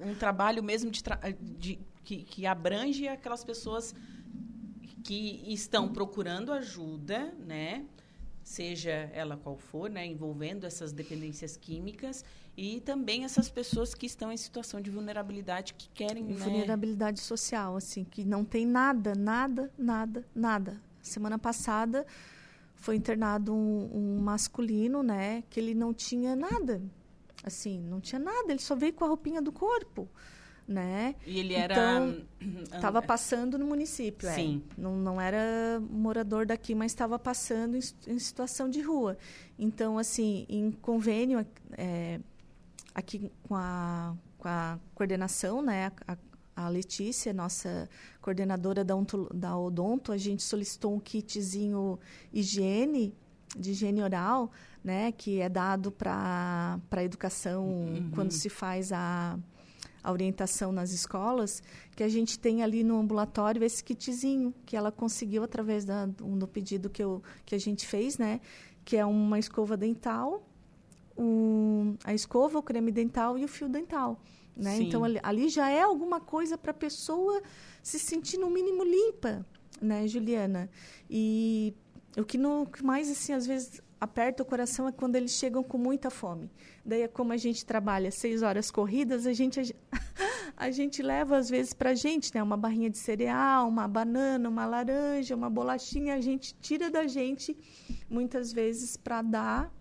um, trabalho mesmo de, de que, que abrange aquelas pessoas que estão procurando ajuda, né? Seja ela qual for, né? Envolvendo essas dependências químicas e também essas pessoas que estão em situação de vulnerabilidade que querem, né? Vulnerabilidade social, assim, que não tem nada, nada, nada, nada. Semana passada foi internado um, um masculino, né? Que ele não tinha nada, assim, não tinha nada. Ele só veio com a roupinha do corpo né? E ele era estava então, passando no município, é. Sim. É. Não, não era morador daqui, mas estava passando em, em, situação de rua. Então, assim, em convênio é, aqui com a, com a coordenação, né? A, a Letícia, nossa coordenadora da, onto, da Odonto, a gente solicitou um kitzinho higiene, de higiene oral, né? Que é dado para a educação uhum. quando se faz a a orientação nas escolas, que a gente tem ali no ambulatório esse kitzinho que ela conseguiu através da, do pedido que, eu, que a gente fez, né? Que é uma escova dental, um, a escova, o creme dental e o fio dental. Né? Então, ali, ali já é alguma coisa para a pessoa se sentir, no mínimo, limpa, né, Juliana? E o que, no, que mais, assim, às vezes aperta o coração é quando eles chegam com muita fome. Daí, é como a gente trabalha seis horas corridas, a gente, a gente leva, às vezes, para a gente, né? Uma barrinha de cereal, uma banana, uma laranja, uma bolachinha. A gente tira da gente, muitas vezes, para dar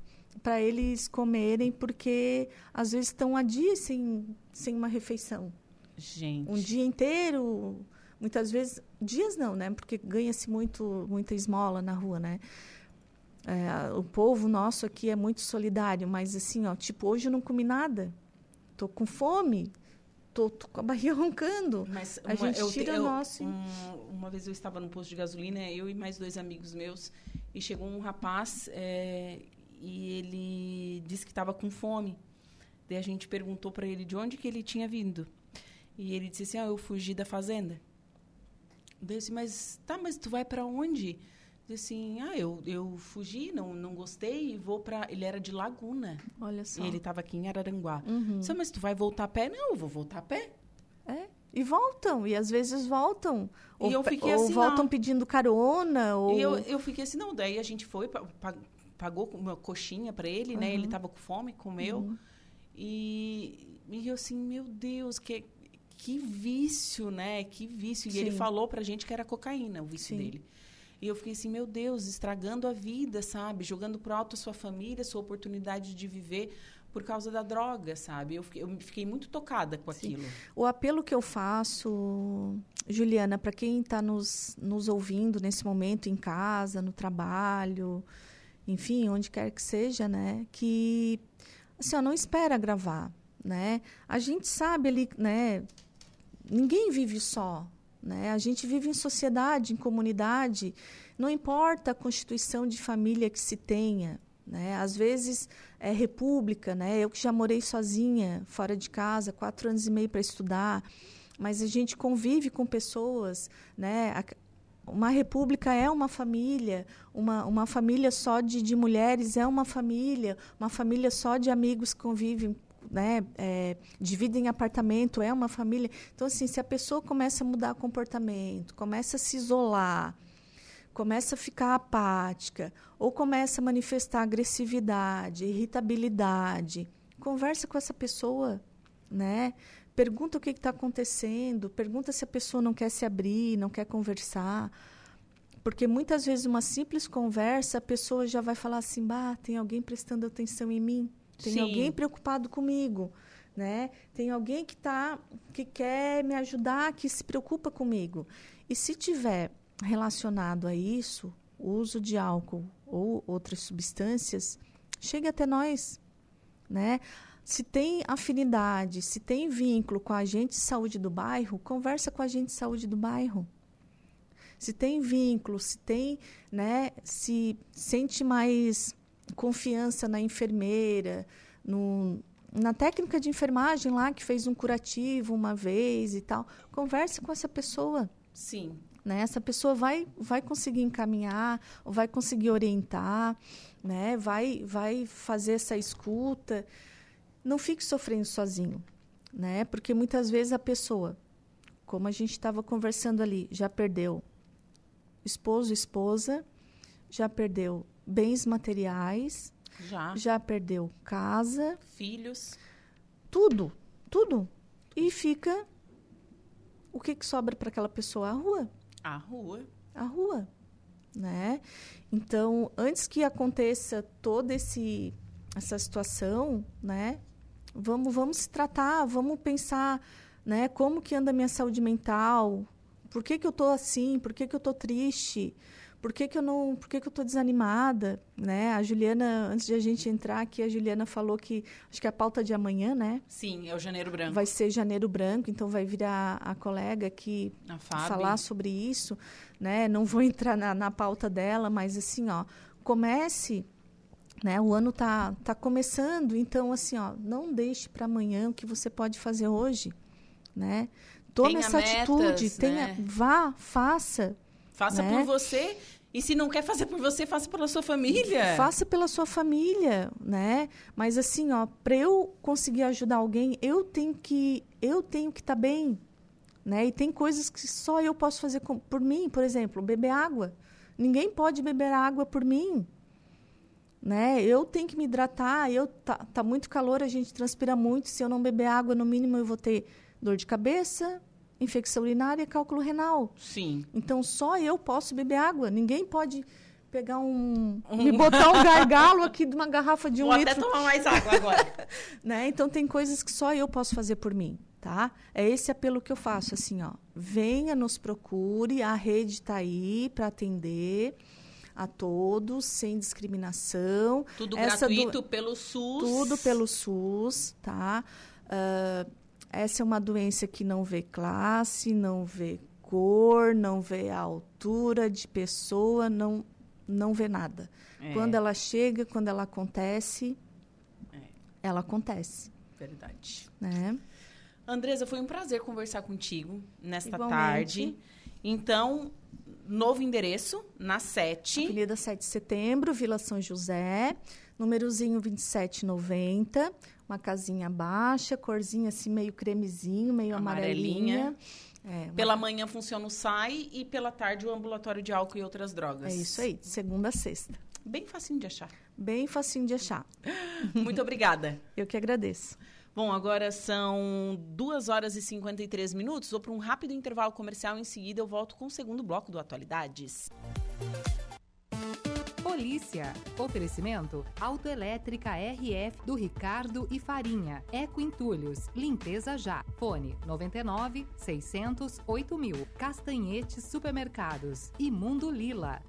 para eles comerem, porque às vezes estão há dias sem, sem uma refeição. Gente. Um dia inteiro, muitas vezes, dias não, né? Porque ganha-se muito, muita esmola na rua, né? É, o povo nosso aqui é muito solidário, mas assim, ó, tipo, hoje eu não comi nada. Tô com fome. Tô, tô com a barriga roncando. Mas uma, a gente eu, tira eu, nosso. Um, uma vez eu estava no posto de gasolina, eu e mais dois amigos meus, e chegou um rapaz é, e ele disse que estava com fome. Daí a gente perguntou para ele de onde que ele tinha vindo. E ele disse assim: "Ah, eu fugi da fazenda". Daí eu disse: "Mas tá, mas tu vai para onde?" Disse assim, ah, eu, eu fugi, não, não gostei e vou para... Ele era de Laguna. Olha só. E ele estava aqui em Araranguá. Uhum. Disse, mas tu vai voltar a pé? Não, eu vou voltar a pé. É, e voltam, e às vezes voltam. Ou, eu fiquei ou assim, voltam não. pedindo carona, ou... E eu, eu fiquei assim, não, daí a gente foi, pagou uma coxinha para ele, uhum. né? Ele estava com fome, comeu. Uhum. E, e eu assim, meu Deus, que, que vício, né? Que vício. Sim. E ele falou pra gente que era cocaína, o vício Sim. dele. E eu fiquei assim, meu Deus, estragando a vida, sabe? Jogando pro alto a sua família, sua oportunidade de viver por causa da droga, sabe? Eu fiquei, eu fiquei muito tocada com Sim. aquilo. O apelo que eu faço, Juliana, para quem está nos, nos ouvindo nesse momento, em casa, no trabalho, enfim, onde quer que seja, né? Que, assim, ó, não espera gravar, né? A gente sabe ali, né? Ninguém vive só, né? A gente vive em sociedade, em comunidade, não importa a constituição de família que se tenha. Né? Às vezes é república, né? eu que já morei sozinha, fora de casa, quatro anos e meio para estudar, mas a gente convive com pessoas. Né? Uma república é uma família, uma, uma família só de, de mulheres é uma família, uma família só de amigos que convivem né, é, dividem apartamento, é uma família. Então, assim, se a pessoa começa a mudar comportamento, começa a se isolar, começa a ficar apática, ou começa a manifestar agressividade, irritabilidade, conversa com essa pessoa, né? Pergunta o que está acontecendo, pergunta se a pessoa não quer se abrir, não quer conversar. Porque muitas vezes uma simples conversa, a pessoa já vai falar assim, bah, tem alguém prestando atenção em mim. Tem Sim. alguém preocupado comigo, né? Tem alguém que tá que quer me ajudar, que se preocupa comigo. E se tiver relacionado a isso, o uso de álcool ou outras substâncias, chegue até nós, né? Se tem afinidade, se tem vínculo com a agente de saúde do bairro, conversa com a agente de saúde do bairro. Se tem vínculo, se tem, né, se sente mais confiança na enfermeira, no, na técnica de enfermagem lá que fez um curativo uma vez e tal. Converse com essa pessoa, Sim. Né? Essa pessoa vai, vai conseguir encaminhar, vai conseguir orientar, né? vai, vai fazer essa escuta. Não fique sofrendo sozinho, né? porque muitas vezes a pessoa, como a gente estava conversando ali, já perdeu esposo, esposa, já perdeu bens materiais, Já. já perdeu casa, Filhos. tudo, tudo. E fica. O que, que sobra para aquela pessoa? A rua. A rua. A rua. Né? Então, antes que aconteça toda esse, essa situação, né? Vamos, vamos se tratar, vamos pensar né? como que anda a minha saúde mental, por que, que eu estou assim, por que, que eu estou triste, por que, que eu não, por que, que eu estou desanimada, né? A Juliana, antes de a gente entrar aqui, a Juliana falou que acho que a pauta de amanhã, né? Sim, é o Janeiro Branco. Vai ser Janeiro Branco, então vai vir a, a colega aqui A falar sobre isso, né? Não vou entrar na, na pauta dela, mas assim, ó, comece, né? O ano tá tá começando, então assim, ó, não deixe para amanhã o que você pode fazer hoje, né? Tome Tenha essa atitude, metas, tenha, né? vá, faça, Faça né? por você. E se não quer fazer por você, faça pela sua família. Faça pela sua família, né? Mas assim, ó, para eu conseguir ajudar alguém, eu tenho que eu tenho que estar bem, né? E tem coisas que só eu posso fazer com- por mim, por exemplo, beber água. Ninguém pode beber água por mim, né? Eu tenho que me hidratar. Eu tá, tá muito calor, a gente transpira muito. Se eu não beber água, no mínimo eu vou ter dor de cabeça, infecção urinária e cálculo renal. Sim. Então só eu posso beber água. Ninguém pode pegar um, me botar um gargalo aqui de uma garrafa de um Vou litro, até tomar mais água agora. né? Então tem coisas que só eu posso fazer por mim, tá? É esse apelo que eu faço, assim, ó. Venha, nos procure, a rede está aí para atender a todos, sem discriminação. Tudo Essa do- gratuito pelo SUS. tudo pelo SUS, tá? Ah, essa é uma doença que não vê classe, não vê cor, não vê a altura de pessoa, não, não vê nada. É, Quando ela chega, quando ela acontece, É. ela acontece, Verdade. né? Andresa, foi um prazer conversar contigo nesta Igualmente. tarde. Então, novo endereço, na 7. Avenida 7 de Setembro, Vila São José, númerozinho 2790, uma casinha baixa, corzinha assim meio cremezinho, meio Amarelinha. amarelinha. É, uma Pela manhã funciona o SAI e pela tarde o ambulatório de álcool e outras drogas. É isso aí, de segunda a sexta. Bem facinho de achar. Bem facinho de achar. Muito obrigada. Eu que agradeço. Bom, agora são 2 horas e 53 minutos. Vou para um rápido intervalo comercial. Em seguida, eu volto com o segundo bloco do Atualidades. Polícia. Oferecimento Autoelétrica RF do Ricardo e Farinha. Eco Entulhos. Limpeza já. Fone 99 600 8000. Castanhetes Supermercados. E Mundo Lila.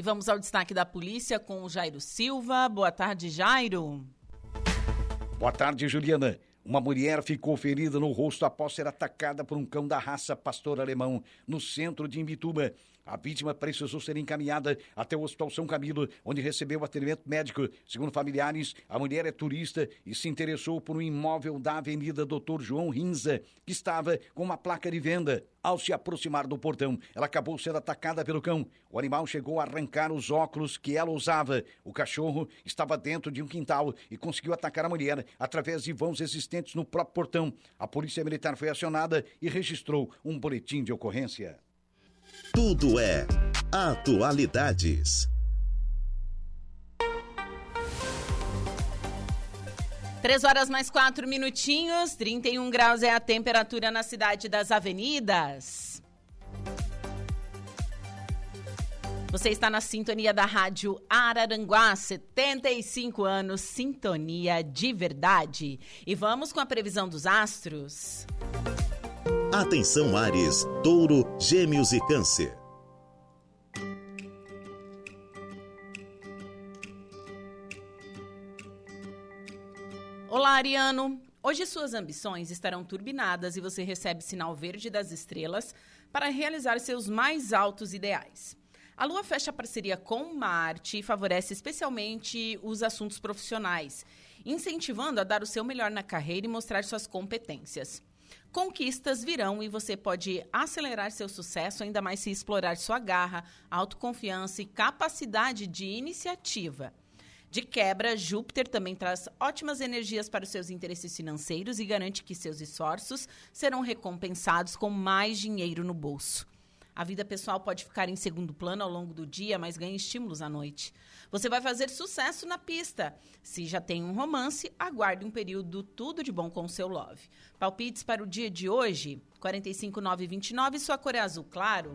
E vamos ao destaque da polícia com o Jairo Silva. Boa tarde, Jairo. Boa tarde, Juliana. Uma mulher ficou ferida no rosto após ser atacada por um cão da raça pastor alemão no centro de Imbituba. A vítima precisou ser encaminhada até o Hospital São Camilo, onde recebeu atendimento médico. Segundo familiares, a mulher é turista e se interessou por um imóvel da Avenida Doutor João Rinza, que estava com uma placa de venda. Ao se aproximar do portão, ela acabou sendo atacada pelo cão. O animal chegou a arrancar os óculos que ela usava. O cachorro estava dentro de um quintal e conseguiu atacar a mulher através de vãos existentes no próprio portão. A polícia militar foi acionada e registrou um boletim de ocorrência. Tudo é Atualidades. Três horas mais quatro minutinhos, 31 graus é a temperatura na cidade das avenidas. Você está na sintonia da Rádio Araranguá, 75 anos, sintonia de verdade. E vamos com a previsão dos astros. Atenção Ares, Touro, Gêmeos e Câncer. Olá, Ariano. Hoje suas ambições estarão turbinadas e você recebe sinal verde das estrelas para realizar seus mais altos ideais. A Lua fecha parceria com Marte e favorece especialmente os assuntos profissionais, incentivando a dar o seu melhor na carreira e mostrar suas competências. Conquistas virão e você pode acelerar seu sucesso, ainda mais se explorar sua garra, autoconfiança e capacidade de iniciativa. De quebra, Júpiter também traz ótimas energias para os seus interesses financeiros e garante que seus esforços serão recompensados com mais dinheiro no bolso. A vida pessoal pode ficar em segundo plano ao longo do dia, mas ganha estímulos à noite. Você vai fazer sucesso na pista. Se já tem um romance, aguarde um período tudo de bom com seu love. Palpites para o dia de hoje: 45929, sua cor é azul claro.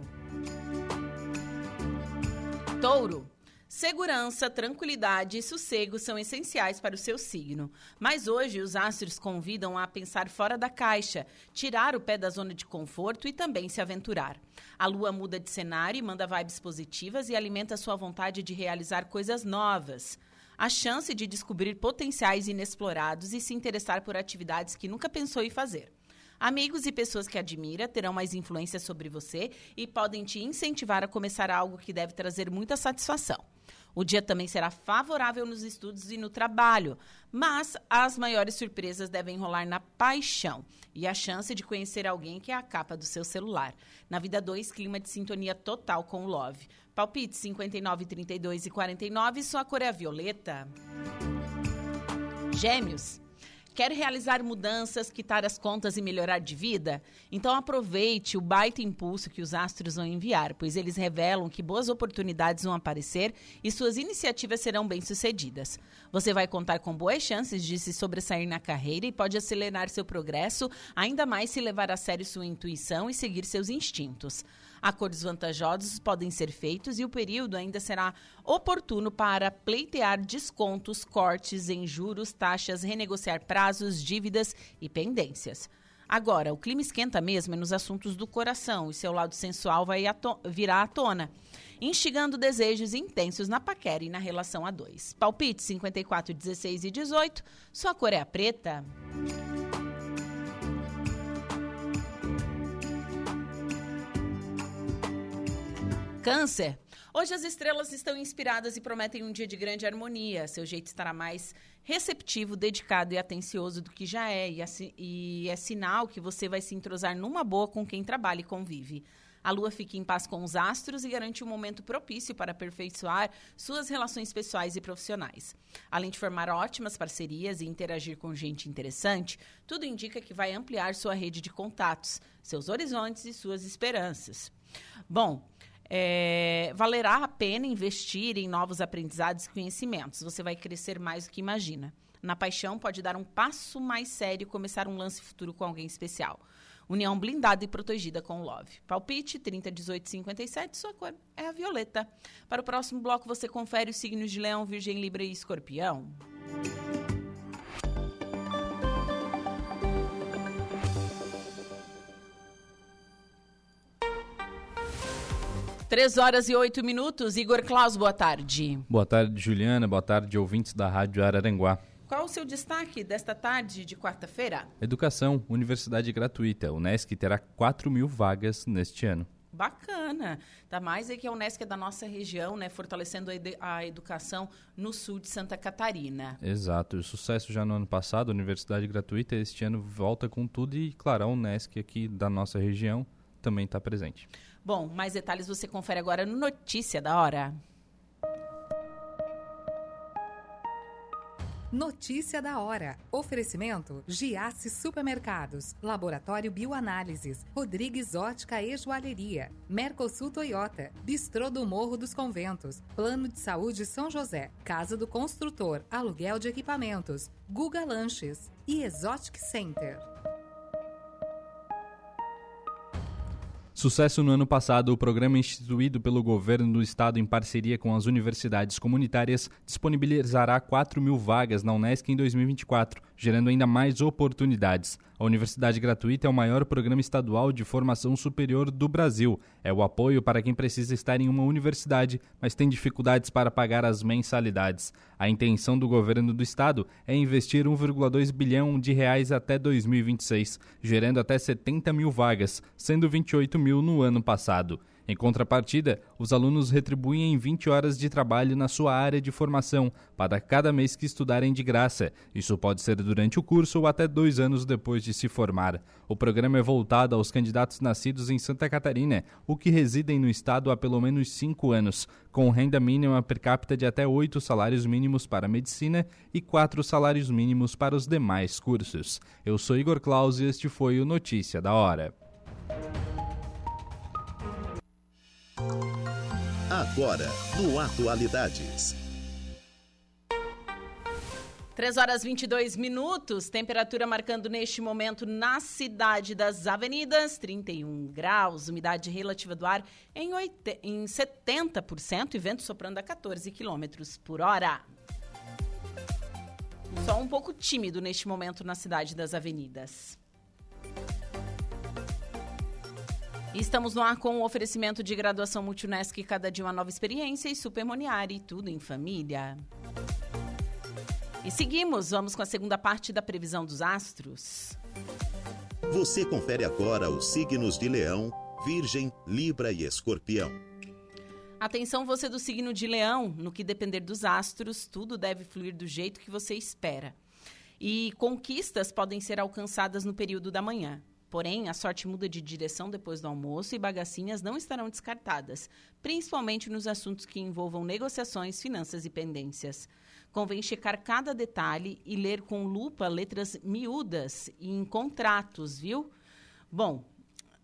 Touro. Segurança, tranquilidade e sossego são essenciais para o seu signo. Mas hoje os astros convidam a pensar fora da caixa, tirar o pé da zona de conforto e também se aventurar. A lua muda de cenário e manda vibes positivas e alimenta sua vontade de realizar coisas novas. A chance de descobrir potenciais inexplorados e se interessar por atividades que nunca pensou em fazer. Amigos e pessoas que admira terão mais influência sobre você e podem te incentivar a começar algo que deve trazer muita satisfação. O dia também será favorável nos estudos e no trabalho, mas as maiores surpresas devem rolar na paixão e a chance de conhecer alguém que é a capa do seu celular. Na vida 2, clima de sintonia total com o Love. Palpite 59, 32 e 49, sua cor é a violeta. Gêmeos. Quer realizar mudanças, quitar as contas e melhorar de vida? Então aproveite o baita impulso que os astros vão enviar, pois eles revelam que boas oportunidades vão aparecer e suas iniciativas serão bem-sucedidas. Você vai contar com boas chances de se sobressair na carreira e pode acelerar seu progresso, ainda mais se levar a sério sua intuição e seguir seus instintos. Acordos vantajosos podem ser feitos e o período ainda será oportuno para pleitear descontos, cortes em juros, taxas, renegociar prazos, dívidas e pendências. Agora, o clima esquenta mesmo é nos assuntos do coração e seu lado sensual vai virar à tona, instigando desejos intensos na paquera e na relação a dois. Palpite 54, 16 e 18, sua cor é a preta. Câncer. Hoje as estrelas estão inspiradas e prometem um dia de grande harmonia. Seu jeito estará mais receptivo, dedicado e atencioso do que já é. E é, e é sinal que você vai se entrosar numa boa com quem trabalha e convive. A lua fica em paz com os astros e garante um momento propício para aperfeiçoar suas relações pessoais e profissionais. Além de formar ótimas parcerias e interagir com gente interessante, tudo indica que vai ampliar sua rede de contatos, seus horizontes e suas esperanças. Bom, é, valerá a pena investir em novos aprendizados e conhecimentos. Você vai crescer mais do que imagina. Na paixão, pode dar um passo mais sério e começar um lance futuro com alguém especial. União blindada e protegida com o Love. Palpite 30, 18, 57, sua cor é a violeta. Para o próximo bloco, você confere os signos de Leão, Virgem, Libra e Escorpião. 3 horas e 8 minutos. Igor Klaus, boa tarde. Boa tarde, Juliana. Boa tarde, ouvintes da Rádio Araranguá. Qual o seu destaque desta tarde de quarta-feira? Educação, universidade gratuita. O NESC terá 4 mil vagas neste ano. Bacana. Tá mais aí que a Unesc é da nossa região, né? Fortalecendo a, educação no sul de Santa Catarina. Exato. O sucesso já no ano passado, universidade gratuita, este ano volta com tudo e, claro, a Unesc aqui da nossa região também está presente. Bom, mais detalhes você confere agora no Notícia da Hora. Notícia da hora. Oferecimento: Giasse Supermercados, Laboratório Bioanálises, Rodrigues Ótica e Joalheria, Mercosul Toyota, Bistrô do Morro dos Conventos, Plano de Saúde São José, Casa do Construtor, Aluguel de Equipamentos, Guga Lanches. E Exotic Center. Sucesso no ano passado, o programa instituído pelo governo do estado em parceria com as universidades comunitárias disponibilizará 4 mil vagas na Unesc em 2024, gerando ainda mais oportunidades. A Universidade Gratuita é o maior programa estadual de formação superior do Brasil. É o apoio para quem precisa estar em uma universidade, mas tem dificuldades para pagar as mensalidades. A intenção do governo do estado é investir 1,2 bilhão de reais até 2026, gerando até 70 mil vagas, sendo 28 mil no ano passado. Em contrapartida, os alunos retribuem em 20 horas de trabalho na sua área de formação para cada mês que estudarem de graça. Isso pode ser durante o curso ou até dois anos depois de se formar. O programa é voltado aos candidatos nascidos em Santa Catarina, o que residem no estado há pelo menos cinco anos, com renda mínima per capita de até oito salários mínimos para medicina e quatro salários mínimos para os demais cursos. Eu sou Igor Claus e este foi o Notícia da Hora. Agora, no Atualidades. 3 horas 22 minutos, temperatura marcando neste momento na cidade das avenidas, 31 graus, umidade relativa do ar em, 80, em 70% e vento soprando a 14 quilômetros por hora. Só um pouco tímido neste momento na cidade das avenidas. Estamos no ar com o oferecimento de graduação Multunesc, cada dia uma nova experiência e Supermoniari, tudo em família. E seguimos, vamos com a segunda parte da previsão dos astros. Você confere agora os signos de Leão, Virgem, Libra e Escorpião. Atenção você do signo de Leão, no que depender dos astros, tudo deve fluir do jeito que você espera. E conquistas podem ser alcançadas no período da manhã. Porém, a sorte muda de direção depois do almoço e bagacinhas não estarão descartadas, principalmente nos assuntos que envolvam negociações, finanças e pendências. Convém checar cada detalhe e ler com lupa letras miúdas em contratos, viu? Bom,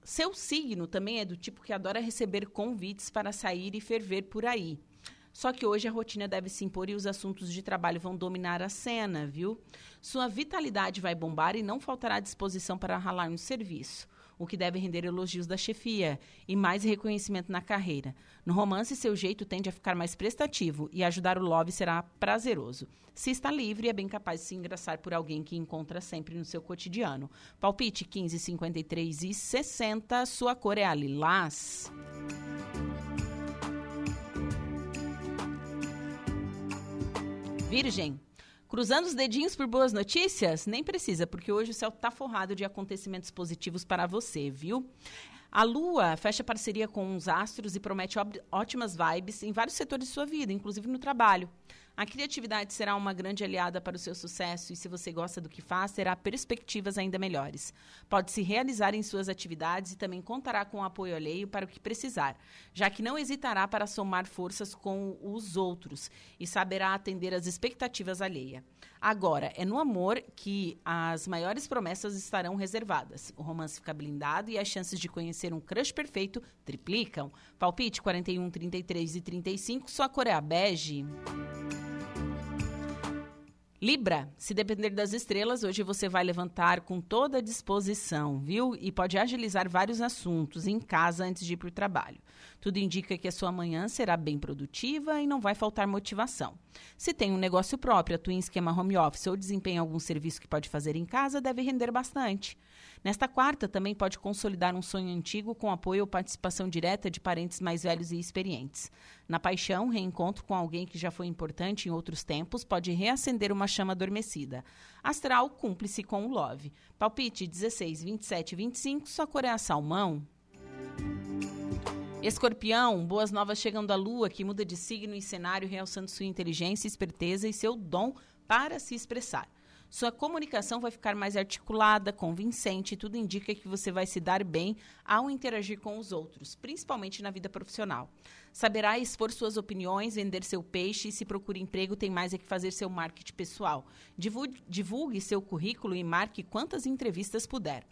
seu signo também é do tipo que adora receber convites para sair e ferver por aí. Só que hoje a rotina deve se impor e os assuntos de trabalho vão dominar a cena, viu? Sua vitalidade vai bombar e não faltará disposição para ralar no serviço o que deve render elogios da chefia e mais reconhecimento na carreira. No romance, seu jeito tende a ficar mais prestativo e ajudar o love será prazeroso. Se está livre, é bem capaz de se engraçar por alguém que encontra sempre no seu cotidiano. Palpite 15, 53 e 60. Sua cor é a lilás. Virgem. Cruzando os dedinhos por boas notícias? Nem precisa, porque hoje o céu está forrado de acontecimentos positivos para você, viu? A Lua fecha parceria com os astros e promete ótimas vibes em vários setores de sua vida, inclusive no trabalho. A criatividade será uma grande aliada para o seu sucesso e, se você gosta do que faz, terá perspectivas ainda melhores. Pode se realizar em suas atividades e também contará com o apoio alheio para o que precisar, já que não hesitará para somar forças com os outros e saberá atender às expectativas alheia. Agora, é no amor que as maiores promessas estarão reservadas. O romance fica blindado e as chances de conhecer um crush perfeito triplicam. Palpite 41, 33 e 35, sua cor é a bege. Libra, se depender das estrelas, hoje você vai levantar com toda a disposição, viu? E pode agilizar vários assuntos em casa antes de ir para o trabalho. Tudo indica que a sua manhã será bem produtiva e não vai faltar motivação. Se tem um negócio próprio, atua em esquema home office ou desempenha algum serviço que pode fazer em casa, deve render bastante. Nesta quarta, também pode consolidar um sonho antigo com apoio ou participação direta de parentes mais velhos e experientes. Na paixão, reencontro com alguém que já foi importante em outros tempos pode reacender uma chama adormecida. Astral, cúmplice com o love. Palpite 16, 27 e 25, sua cor é a salmão. Escorpião, boas novas chegam da lua, que muda de signo e cenário, realçando sua inteligência, esperteza e seu dom para se expressar. Sua comunicação vai ficar mais articulada, convincente, e tudo indica que você vai se dar bem ao interagir com os outros, principalmente na vida profissional. Saberá expor suas opiniões, vender seu peixe e, se procura emprego, tem mais é que fazer seu marketing pessoal. Divulgue, divulgue seu currículo e marque quantas entrevistas puder.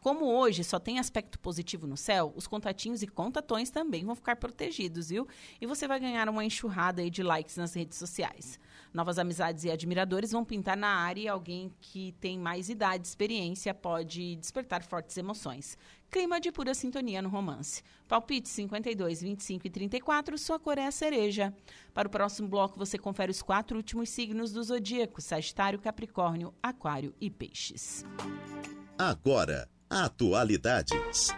Como hoje só tem aspecto positivo no céu, os contatinhos e contatões também vão ficar protegidos, viu? E você vai ganhar uma enxurrada de likes nas redes sociais. Novas amizades e admiradores vão pintar na área e alguém que tem mais idade experiência pode despertar fortes emoções. Clima de pura sintonia no romance. Palpite 52, 25 e 34, sua cor é a cereja. Para o próximo bloco, você confere os quatro últimos signos do zodíaco: Sagitário, Capricórnio, Aquário e Peixes. Agora, Atualidades.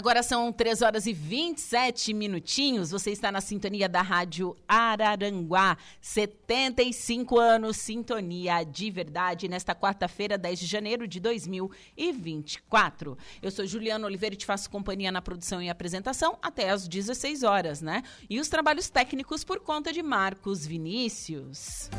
Agora são 3 horas e 27 minutinhos. Você está na sintonia da Rádio Araranguá. 75 anos, sintonia de verdade, nesta quarta-feira, 10 de janeiro de 2024. Eu sou Juliana Oliveira e te faço companhia na produção e apresentação até às 16 horas, né? E os trabalhos técnicos por conta de Marcos Vinícius.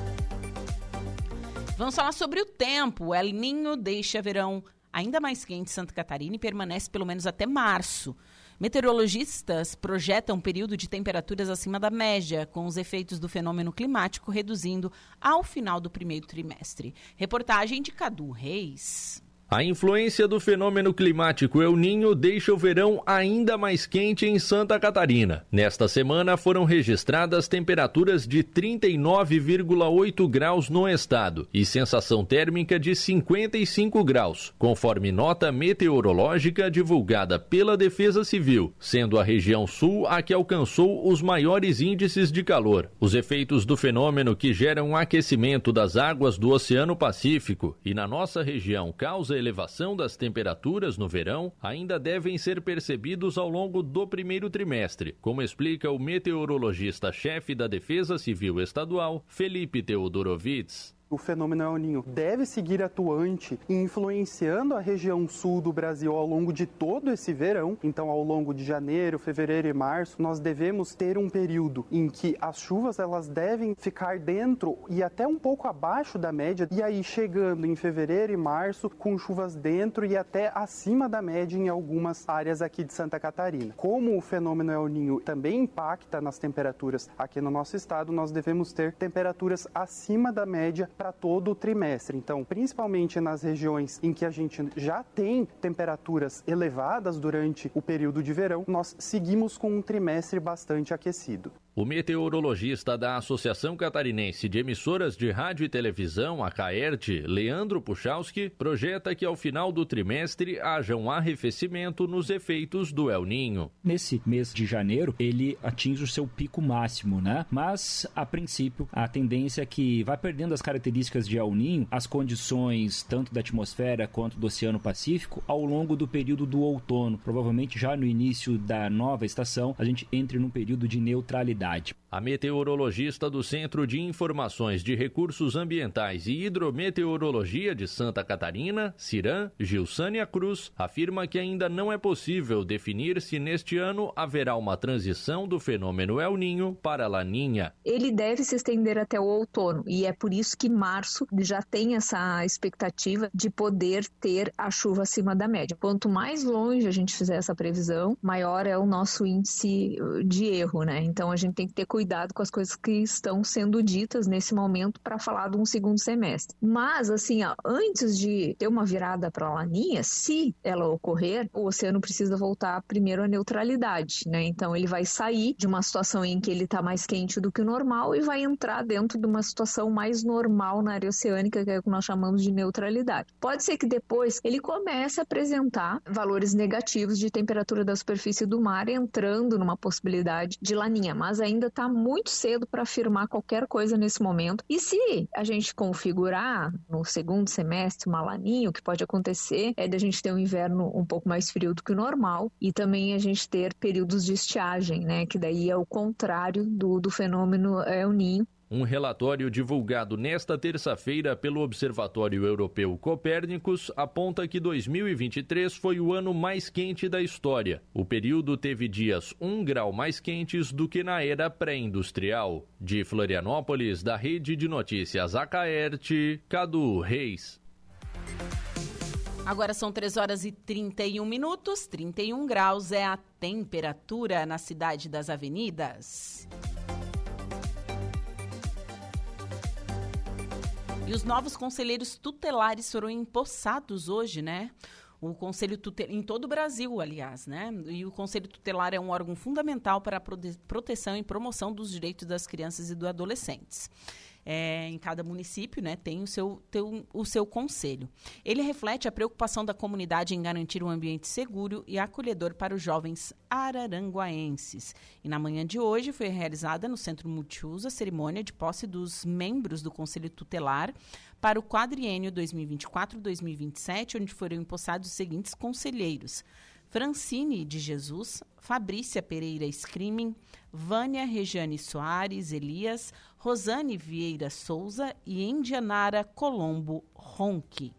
Vamos falar sobre o tempo. El Ninho deixa verão ainda mais quente Santa Catarina e permanece pelo menos até março. Meteorologistas projetam um período de temperaturas acima da média, com os efeitos do fenômeno climático reduzindo ao final do primeiro trimestre. Reportagem de Cadu Reis. A influência do fenômeno climático El Ninho deixa o verão ainda mais quente em Santa Catarina. Nesta semana foram registradas temperaturas de 39,8 graus no estado e sensação térmica de 55 graus, conforme nota meteorológica divulgada pela Defesa Civil, sendo a região sul a que alcançou os maiores índices de calor. Os efeitos do fenômeno que geram um aquecimento das águas do Oceano Pacífico e na nossa região causa elevação das temperaturas no verão ainda devem ser percebidos ao longo do primeiro trimestre, como explica o meteorologista-chefe da Defesa Civil Estadual, Felipe Teodorovitz o fenômeno El Ninho deve seguir atuante e influenciando a região sul do Brasil ao longo de todo esse verão. Então, ao longo de janeiro, fevereiro e março, nós devemos ter um período em que as chuvas elas devem ficar dentro e até um pouco abaixo da média, e aí chegando em fevereiro e março com chuvas dentro e até acima da média em algumas áreas aqui de Santa Catarina. Como o fenômeno El Ninho também impacta nas temperaturas aqui no nosso estado, nós devemos ter temperaturas acima da média para todo o trimestre. Então, principalmente nas regiões em que a gente já tem temperaturas elevadas durante o período de verão, nós seguimos com um trimestre bastante aquecido. O meteorologista da Associação Catarinense de Emissoras de Rádio e Televisão, a CAERT, Leandro Puchalski, projeta que ao final do trimestre haja um arrefecimento nos efeitos do El Ninho. Nesse mês de janeiro, ele atinge o seu pico máximo, né? Mas, a princípio, a tendência é que vai perdendo as características de El Ninho, as condições tanto da atmosfera quanto do Oceano Pacífico, ao longo do período do outono. Provavelmente já no início da nova estação, a gente entre num período de neutralidade cidade. A meteorologista do Centro de Informações de Recursos Ambientais e Hidrometeorologia de Santa Catarina, Ciran, Gilsânia Cruz, afirma que ainda não é possível definir se neste ano haverá uma transição do fenômeno El Ninho para Laninha. Ele deve se estender até o outono e é por isso que março já tem essa expectativa de poder ter a chuva acima da média. Quanto mais longe a gente fizer essa previsão, maior é o nosso índice de erro, né? Então a gente tem que ter cuidado com as coisas que estão sendo ditas nesse momento para falar de um segundo semestre. Mas, assim, ó, antes de ter uma virada para a laninha, se ela ocorrer, o oceano precisa voltar primeiro à neutralidade, né? Então ele vai sair de uma situação em que ele está mais quente do que o normal e vai entrar dentro de uma situação mais normal na área oceânica, que é o que nós chamamos de neutralidade. Pode ser que depois ele comece a apresentar valores negativos de temperatura da superfície do mar, entrando numa possibilidade de laninha, mas ainda está muito cedo para afirmar qualquer coisa nesse momento. E se a gente configurar no segundo semestre uma laninha, o que pode acontecer é de a gente ter um inverno um pouco mais frio do que o normal e também a gente ter períodos de estiagem, né? Que daí é o contrário do, do fenômeno El Ninho, um relatório divulgado nesta terça-feira pelo Observatório Europeu Copérnicos aponta que 2023 foi o ano mais quente da história. O período teve dias um grau mais quentes do que na era pré-industrial. De Florianópolis, da Rede de Notícias Acaerte, Cadu Reis. Agora são 3 horas e 31 minutos, 31 graus é a temperatura na cidade das avenidas. E os novos conselheiros tutelares foram empossados hoje, né? O Conselho Tutelar, em todo o Brasil, aliás, né? E o Conselho Tutelar é um órgão fundamental para a proteção e promoção dos direitos das crianças e dos adolescentes é, em cada município, né, tem o seu, tem o seu conselho. Ele reflete a preocupação da comunidade em garantir um ambiente seguro e acolhedor para os jovens araranguaenses. E na manhã de hoje foi realizada no Centro Multiuso a cerimônia de posse dos membros do Conselho Tutelar para o quadriênio 2024-2027, onde foram empossados os seguintes conselheiros. Francine de Jesus, Fabrícia Pereira Screaming, Vânia Regiane Soares Elias, Rosane Vieira Souza e Indianara Colombo Ronque.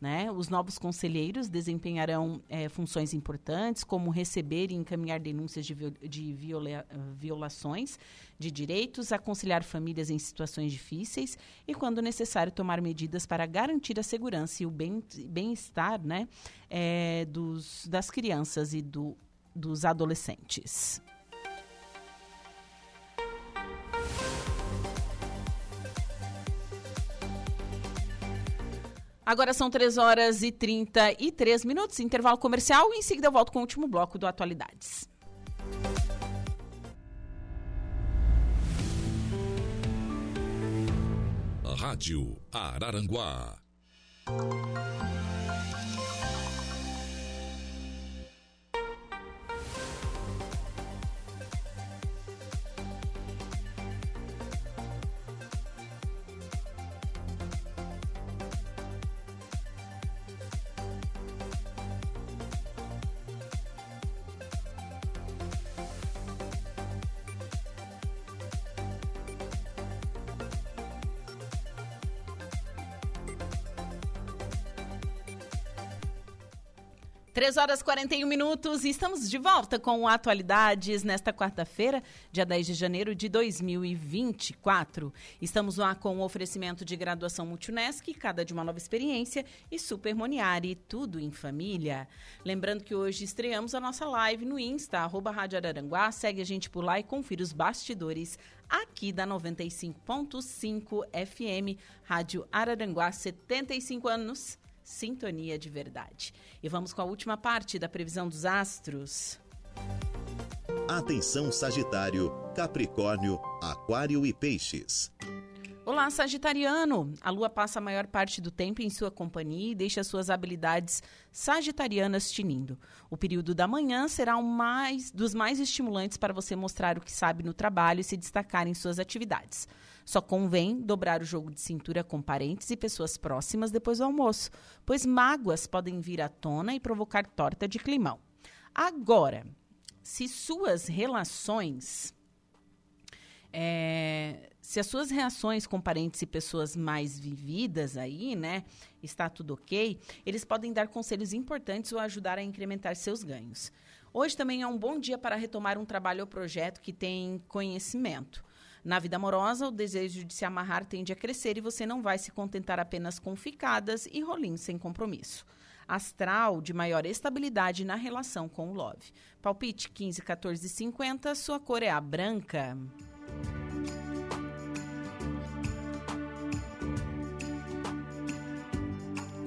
Né? Os novos conselheiros desempenharão é, funções importantes, como receber e encaminhar denúncias de, de viola violações de direitos, aconselhar famílias em situações difíceis e, quando necessário, tomar medidas para garantir a segurança e o bem-estar né, é, das crianças e do, dos adolescentes. Agora são 3 horas e 33 minutos, intervalo comercial, e em seguida eu volto com o último bloco do Atualidades. Rádio Araranguá. Três horas e 41 minutos e estamos de volta com Atualidades nesta quarta-feira, dia 10 de janeiro de 2024. Estamos lá com o oferecimento de graduação Multunesc, cada de uma nova experiência, e Super Moniari, tudo em família. Lembrando que hoje estreamos a nossa live no Insta, arroba Rádio Araranguá. Segue a gente por lá e confira os bastidores aqui da 95.5 FM, Rádio Araranguá, 75 anos sintonia de verdade. E vamos com a última parte da previsão dos astros. Atenção Sagitário, Capricórnio, Aquário e Peixes. Olá, Sagitariano! A Lua passa a maior parte do tempo em sua companhia e deixa suas habilidades sagitarianas tinindo. O período da manhã será um mais, dos mais estimulantes para você mostrar o que sabe no trabalho e se destacar em suas atividades. Só convém dobrar o jogo de cintura com parentes e pessoas próximas depois do almoço, pois mágoas podem vir à tona e provocar torta de climão. Agora, se suas relações. É, se as suas reações com parentes e pessoas mais vividas aí, né, está tudo ok, eles podem dar conselhos importantes ou ajudar a incrementar seus ganhos. Hoje também é um bom dia para retomar um trabalho ou projeto que tem conhecimento. Na vida amorosa, o desejo de se amarrar tende a crescer e você não vai se contentar apenas com ficadas e rolinhos sem compromisso. Astral de maior estabilidade na relação com o Love. Palpite 15, 14 50, sua cor é a branca.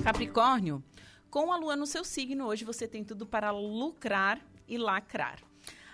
Capricórnio, com a lua no seu signo, hoje você tem tudo para lucrar e lacrar.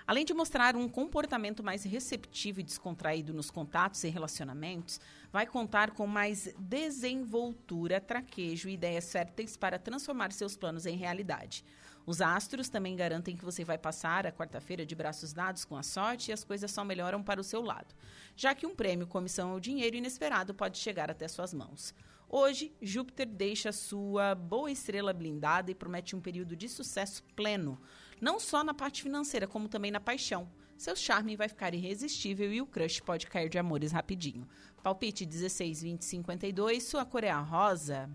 Além de mostrar um comportamento mais receptivo e descontraído nos contatos e relacionamentos, vai contar com mais desenvoltura, traquejo e ideias férteis para transformar seus planos em realidade. Os astros também garantem que você vai passar a quarta-feira de braços dados com a sorte e as coisas só melhoram para o seu lado, já que um prêmio, comissão ou dinheiro inesperado pode chegar até suas mãos. Hoje, Júpiter deixa sua boa estrela blindada e promete um período de sucesso pleno não só na parte financeira, como também na paixão. Seu charme vai ficar irresistível e o crush pode cair de amores rapidinho. Palpite 16, 20, 52, sua cor é a rosa.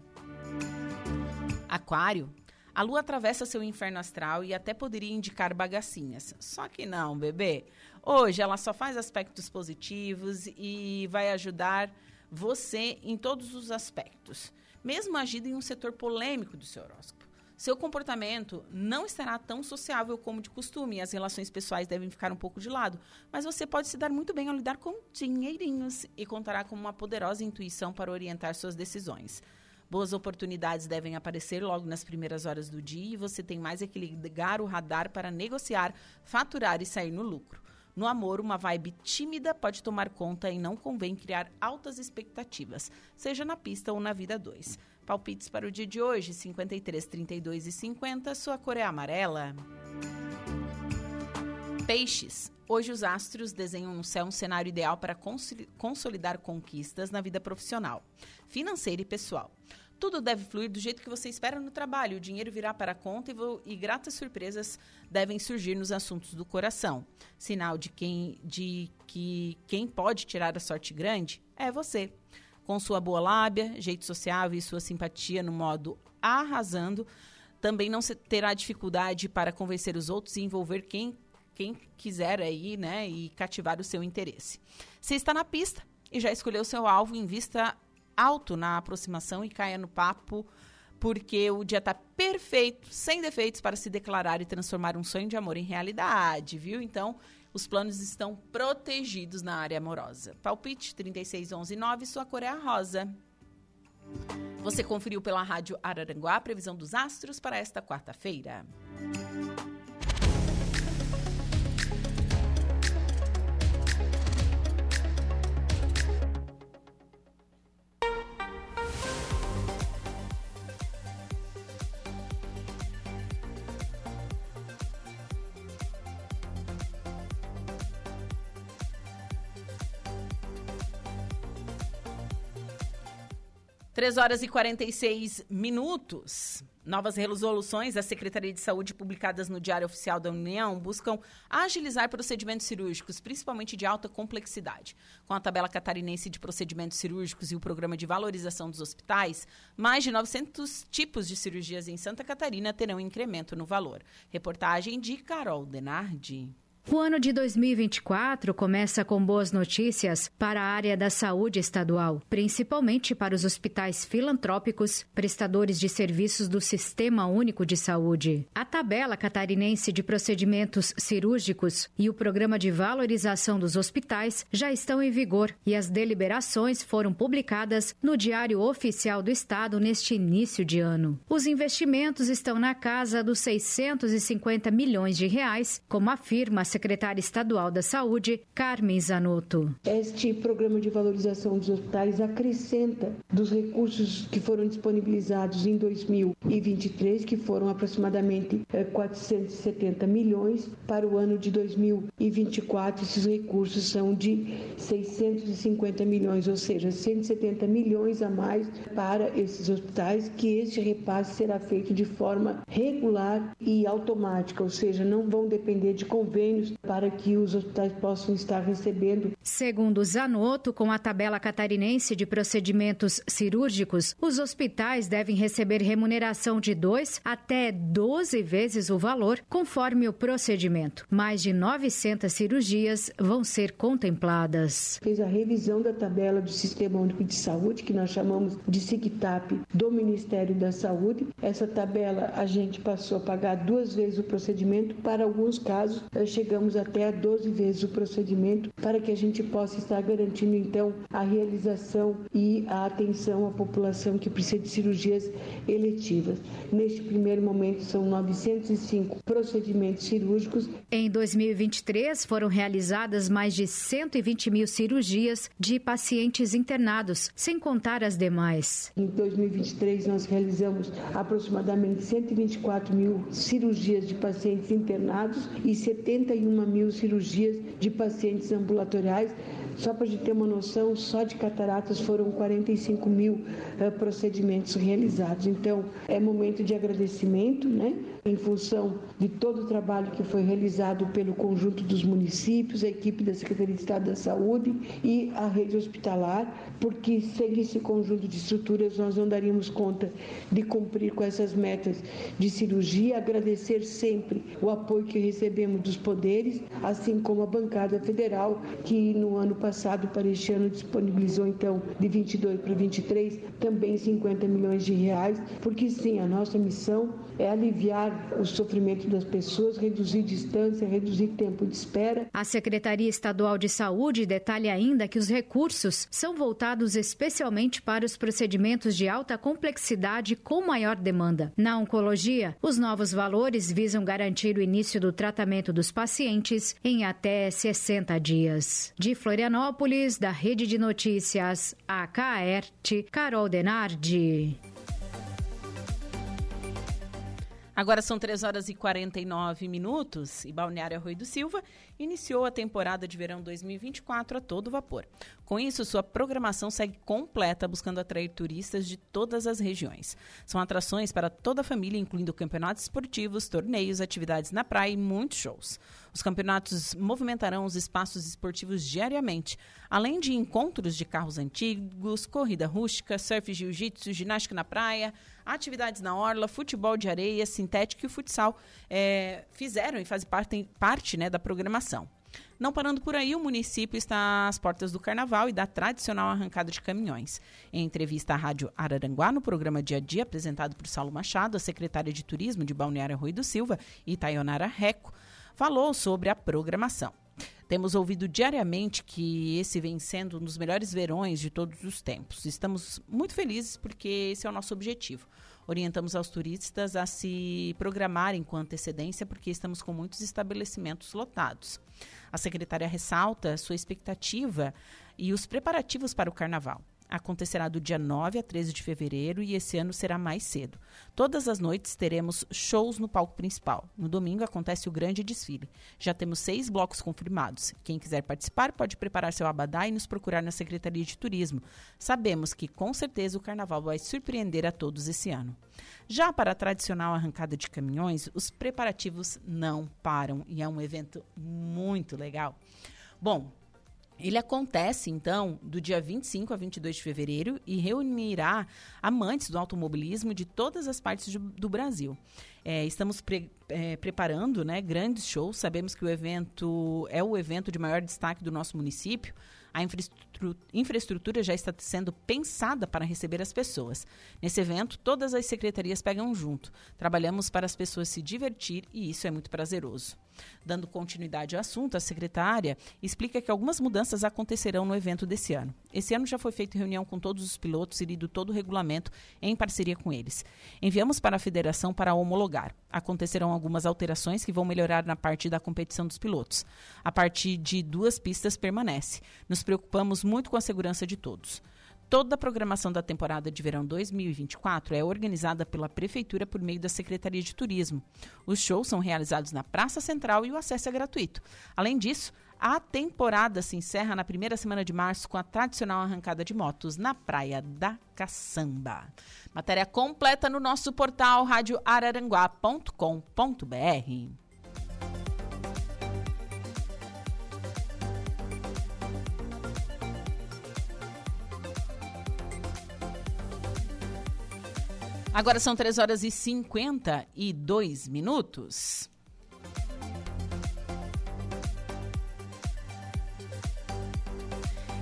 Aquário. A lua atravessa seu inferno astral e até poderia indicar bagacinhas. Só que não, bebê. Hoje ela só faz aspectos positivos e vai ajudar você em todos os aspectos, mesmo agindo em um setor polêmico do seu horóscopo. Seu comportamento não estará tão sociável como de costume e as relações pessoais devem ficar um pouco de lado, mas você pode se dar muito bem ao lidar com dinheirinhos e contará com uma poderosa intuição para orientar suas decisões. Boas oportunidades devem aparecer logo nas primeiras horas do dia e você tem mais é que ligar o radar para negociar, faturar e sair no lucro. No amor, uma vibe tímida pode tomar conta e não convém criar altas expectativas, seja na pista ou na vida 2. Palpites para o dia de hoje: 53, 32 e 50. Sua cor é amarela. Peixes. Hoje os astros desenham no céu um cenário ideal para consolidar conquistas na vida profissional, financeira e pessoal. tudo deve fluir do jeito que você espera no trabalho. O dinheiro virá para a conta e, e gratas surpresas devem surgir nos assuntos do coração. Sinal de, quem, de que quem pode tirar a sorte grande é você. Com sua boa lábia, jeito sociável e sua simpatia no modo arrasando, também não terá dificuldade para convencer os outros e envolver quem, quem quiser aí, né, e cativar o seu interesse. Você está na pista e já escolheu seu alvo, invista alto na aproximação e caia no papo, porque o dia está perfeito, sem defeitos, para se declarar e transformar um sonho de amor em realidade, viu? Então, os planos estão protegidos na área amorosa. Palpite 36119, sua cor é a rosa. Você conferiu pela Rádio Araranguá a previsão dos astros para esta quarta-feira. 3 horas e 46 minutos. Novas resoluções da Secretaria de Saúde publicadas no Diário Oficial da União buscam agilizar procedimentos cirúrgicos, principalmente de alta complexidade. Com a tabela catarinense de procedimentos cirúrgicos e o programa de valorização dos hospitais, mais de 900 tipos de cirurgias em Santa Catarina terão incremento no valor. Reportagem de Carol Denardi. O ano de 2024 começa com boas notícias para a área da saúde estadual, principalmente para os hospitais filantrópicos, prestadores de serviços do Sistema Único de Saúde. A tabela catarinense de procedimentos cirúrgicos e o programa de valorização dos hospitais já estão em vigor e as deliberações foram publicadas no Diário Oficial do Estado neste início de ano. Os investimentos estão na casa dos 650 milhões de reais, como afirma a secretária estadual da Saúde, Carmen Zanotto. Este programa de valorização dos hospitais acrescenta dos recursos que foram disponibilizados em 2023, que foram aproximadamente 470 eh, milhões, para o ano de 2024 esses recursos são de 650 milhões, ou seja, 170 milhões a mais para esses hospitais, que este repasse será feito de forma regular e automática, ou seja, não vão depender de convênios para que os hospitais possam estar recebendo. Segundo Zanotto, com a tabela catarinense de procedimentos cirúrgicos, os hospitais devem receber remuneração de 2 até 12 vezes o valor, conforme o procedimento. Mais de 900 cirurgias vão ser contempladas. Fez a revisão da tabela do Sistema Único de Saúde, que nós chamamos de SIGTAP, do Ministério da Saúde. Essa tabela a gente passou a pagar duas vezes o procedimento, para alguns casos, chegando chegamos até a 12 vezes o procedimento para que a gente possa estar garantindo então a realização e a atenção à população que precisa de cirurgias eletivas. Neste primeiro momento são 905 procedimentos cirúrgicos. Em 2023 foram realizadas mais de 120 mil cirurgias de pacientes internados, sem contar as demais. Em 2023 nós realizamos aproximadamente 124 mil cirurgias de pacientes internados e 71 41 mil cirurgias de pacientes ambulatoriais. Só para a gente ter uma noção, só de cataratas foram 45 mil uh, procedimentos realizados. Então, é momento de agradecimento, né? em função de todo o trabalho que foi realizado pelo conjunto dos municípios, a equipe da Secretaria de Estado da Saúde e a rede hospitalar, porque sem esse conjunto de estruturas nós não daríamos conta de cumprir com essas metas de cirurgia. Agradecer sempre o apoio que recebemos dos poderes, assim como a bancada federal, que no ano passado, para este ano, disponibilizou então de 22 para 23 também 50 milhões de reais, porque sim, a nossa missão é aliviar o sofrimento das pessoas, reduzir distância, reduzir tempo de espera. A Secretaria Estadual de Saúde detalha ainda que os recursos são voltados especialmente para os procedimentos de alta complexidade com maior demanda. Na oncologia, os novos valores visam garantir o início do tratamento dos pacientes em até 60 dias. De Florianópolis, da Rede de Notícias, AKERT, Carol Denardi. Agora são 3 horas e 49 minutos e Balneário Rui do Silva iniciou a temporada de verão 2024 a todo vapor. Com isso, sua programação segue completa, buscando atrair turistas de todas as regiões. São atrações para toda a família, incluindo campeonatos esportivos, torneios, atividades na praia e muitos shows. Os campeonatos movimentarão os espaços esportivos diariamente, além de encontros de carros antigos, corrida rústica, surf jiu-jitsu, ginástica na praia, atividades na orla, futebol de areia, sintético e futsal é, fizeram e fazem parte, parte né, da programação. Não parando por aí, o município está às portas do carnaval e da tradicional arrancada de caminhões. Em entrevista à Rádio Araranguá, no programa Dia a Dia, apresentado por Saulo Machado, a secretária de Turismo de Balneário Rui do Silva e Tayonara Reco, falou sobre a programação. Temos ouvido diariamente que esse vem sendo um dos melhores verões de todos os tempos. Estamos muito felizes porque esse é o nosso objetivo. Orientamos aos turistas a se programarem com antecedência porque estamos com muitos estabelecimentos lotados. A secretária ressalta sua expectativa e os preparativos para o carnaval acontecerá do dia 9 a 13 de fevereiro e esse ano será mais cedo. Todas as noites teremos shows no palco principal. No domingo acontece o grande desfile. Já temos seis blocos confirmados. Quem quiser participar pode preparar seu abadá e nos procurar na Secretaria de Turismo. Sabemos que com certeza o carnaval vai surpreender a todos esse ano. Já para a tradicional arrancada de caminhões, os preparativos não param e é um evento muito legal. Bom, ele acontece, então, do dia 25 a 22 de fevereiro e reunirá amantes do automobilismo de todas as partes de, do Brasil. É, estamos pre, é, preparando né, grandes shows. Sabemos que o evento é o evento de maior destaque do nosso município. A infraestrutura já está sendo pensada para receber as pessoas. Nesse evento, todas as secretarias pegam junto. Trabalhamos para as pessoas se divertir e isso é muito prazeroso. Dando continuidade ao assunto, a secretária explica que algumas mudanças acontecerão no evento desse ano. Esse ano já foi feita reunião com todos os pilotos e lido todo o regulamento em parceria com eles. Enviamos para a federação para homologar. Acontecerão algumas alterações que vão melhorar na parte da competição dos pilotos. A partir de duas pistas permanece. Nos preocupamos muito com a segurança de todos. Toda a programação da temporada de verão 2024 é organizada pela Prefeitura por meio da Secretaria de Turismo. Os shows são realizados na Praça Central e o acesso é gratuito. Além disso, a temporada se encerra na primeira semana de março com a tradicional arrancada de motos na Praia da Caçamba. Matéria completa no nosso portal radioararanguá.com.br. Agora são 3 horas e 52 minutos.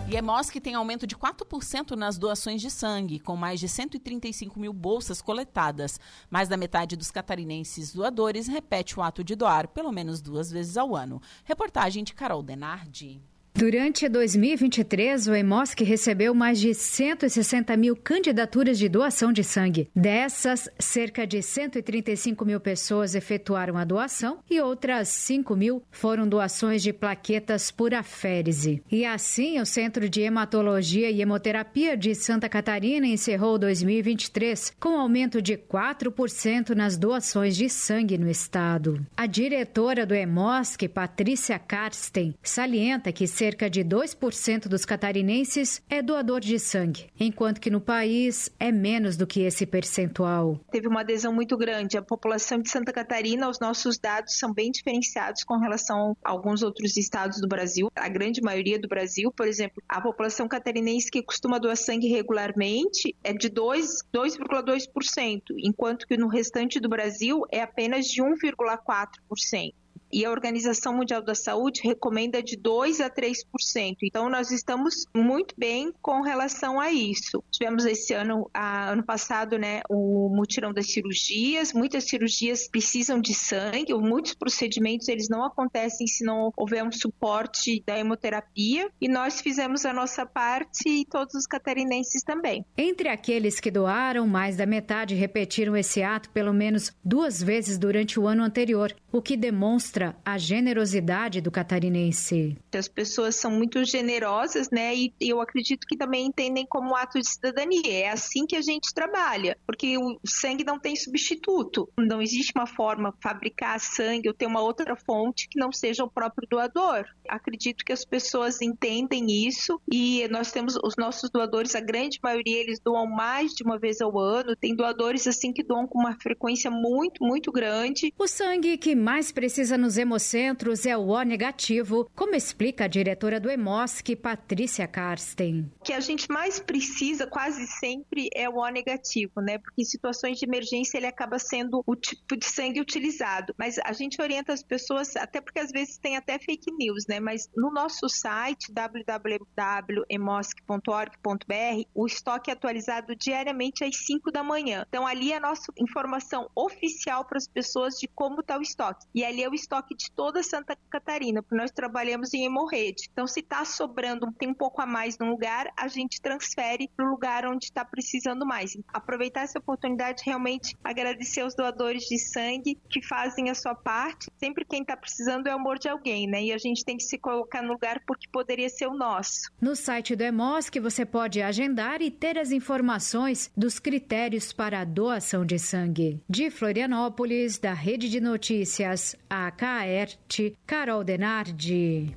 E EMOSC tem aumento de 4% nas doações de sangue, com mais de 135 mil bolsas coletadas. Mais da metade dos catarinenses doadores repete o ato de doar pelo menos duas vezes ao ano. Reportagem de Carol Denardi. Durante 2023, o EMOSC recebeu mais de 160 mil candidaturas de doação de sangue. Dessas, cerca de 135 mil pessoas efetuaram a doação e outras 5 mil foram doações de plaquetas por aférese. E assim, o Centro de Hematologia e Hemoterapia de Santa Catarina encerrou 2023 com aumento de 4% nas doações de sangue no estado. A diretora do EMOSC, Patrícia Karsten, salienta que cerca de 2% dos catarinenses é doador de sangue, enquanto que no país é menos do que esse percentual. Teve uma adesão muito grande. A população de Santa Catarina, os nossos dados são bem diferenciados com relação a alguns outros estados do Brasil. A grande maioria do Brasil, por exemplo, a população catarinense que costuma doar sangue regularmente é de 2,2%, enquanto que no restante do Brasil é apenas de 1,4% e a Organização Mundial da Saúde recomenda de 2 a 3%. Então nós estamos muito bem com relação a isso. Tivemos esse ano, a, ano passado, né, o mutirão das cirurgias. Muitas cirurgias precisam de sangue, muitos procedimentos eles não acontecem se não houver um suporte da hemoterapia. E nós fizemos a nossa parte e todos os catarinenses também. Entre aqueles que doaram, mais da metade repetiram esse ato pelo menos duas vezes durante o ano anterior. O que demonstra a generosidade do catarinense. As pessoas são muito generosas, né? E eu acredito que também entendem como ato de cidadania. É assim que a gente trabalha, porque o sangue não tem substituto. Não existe uma forma de fabricar sangue ou ter uma outra fonte que não seja o próprio doador. Acredito que as pessoas entendem isso e nós temos os nossos doadores, a grande maioria eles doam mais de uma vez ao ano. Tem doadores assim que doam com uma frequência muito, muito grande. O sangue que mais precisa nos hemocentros é o O negativo, como explica a diretora do Hemosc, Patrícia Karsten. O que a gente mais precisa quase sempre é o O negativo, né? Porque em situações de emergência ele acaba sendo o tipo de sangue utilizado. Mas a gente orienta as pessoas, até porque às vezes tem até fake news, né? Mas no nosso site www.emosc.org.br o estoque é atualizado diariamente às 5 da manhã. Então ali é a nossa informação oficial para as pessoas de como está o estoque. E ali é o estoque de toda Santa Catarina, porque nós trabalhamos em hemorrede. Então se está sobrando, tem um pouco a mais num lugar, a gente transfere para o lugar onde está precisando mais. Aproveitar essa oportunidade realmente agradecer aos doadores de sangue que fazem a sua parte. Sempre quem está precisando é o amor de alguém, né? E a gente tem que se colocar no lugar porque poderia ser o nosso. No site do EMOSC você pode agendar e ter as informações dos critérios para a doação de sangue. De Florianópolis, da Rede de Notícias, a KAERT, Carol Denardi.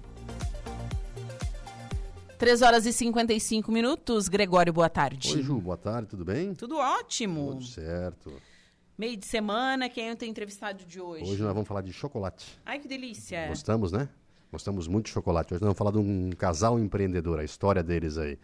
3 horas e 55 minutos. Gregório, boa tarde. Oi, Ju, boa tarde, tudo bem? Tudo ótimo. Tudo certo. Meio de semana, quem eu tenho entrevistado de hoje? Hoje nós vamos falar de chocolate. Ai, que delícia. Gostamos, né? Gostamos muito de chocolate. Hoje nós vamos falar de um casal empreendedor, a história deles aí.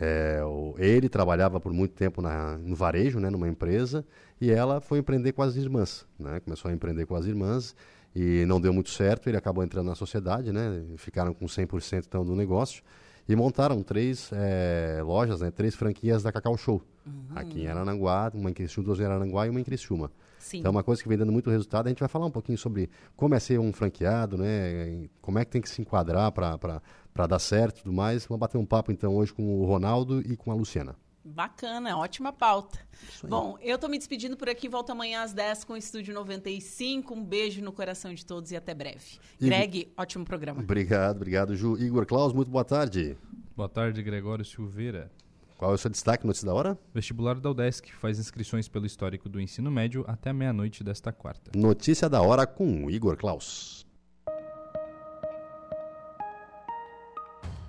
É, o, ele trabalhava por muito tempo na, no varejo, né, numa empresa, e ela foi empreender com as irmãs. Né? Começou a empreender com as irmãs e não deu muito certo. Ele acabou entrando na sociedade, né? ficaram com 100% então, do negócio e montaram três é, lojas, né, três franquias da Cacau Show. Uhum. Aqui em Arananguá, uma em Criciúma, duas em Arananguá e uma em Criciúma. Sim. Então é uma coisa que vem dando muito resultado. A gente vai falar um pouquinho sobre como é ser um franqueado, né? Como é que tem que se enquadrar para dar certo e tudo mais. Vamos bater um papo então hoje com o Ronaldo e com a Luciana. Bacana, ótima pauta. Bom, eu tô me despedindo por aqui, volto amanhã às 10 com o Estúdio 95. Um beijo no coração de todos e até breve. Igor... Greg, ótimo programa. Obrigado, obrigado, Ju. Igor Klaus, muito boa tarde. Boa tarde, Gregório Silveira. Qual é o seu destaque, notícia da hora? Vestibular da UDESC faz inscrições pelo histórico do ensino médio até meia-noite desta quarta. Notícia da hora com Igor Klaus.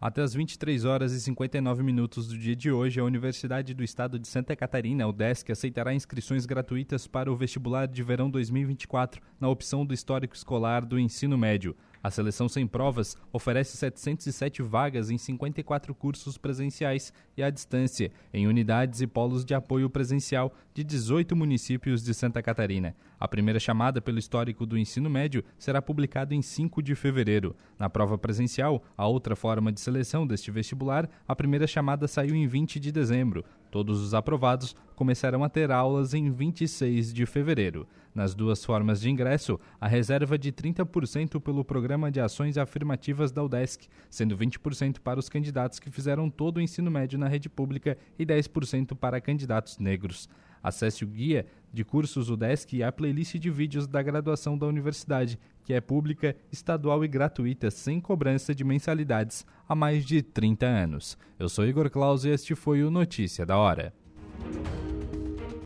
Até as 23 horas e 59 minutos do dia de hoje, a Universidade do Estado de Santa Catarina, UDESC, aceitará inscrições gratuitas para o vestibular de verão 2024 na opção do histórico escolar do ensino médio. A seleção sem provas oferece 707 vagas em 54 cursos presenciais e à distância, em unidades e polos de apoio presencial de 18 municípios de Santa Catarina. A primeira chamada pelo histórico do ensino médio será publicada em 5 de fevereiro. Na prova presencial, a outra forma de seleção deste vestibular, a primeira chamada saiu em 20 de dezembro. Todos os aprovados começarão a ter aulas em 26 de fevereiro. Nas duas formas de ingresso, a reserva de 30% pelo Programa de Ações Afirmativas da UDESC, sendo 20% para os candidatos que fizeram todo o ensino médio na rede pública e 10% para candidatos negros. Acesse o guia de cursos UDESC e a playlist de vídeos da graduação da universidade, que é pública, estadual e gratuita, sem cobrança de mensalidades, há mais de 30 anos. Eu sou Igor Claus e este foi o Notícia da Hora.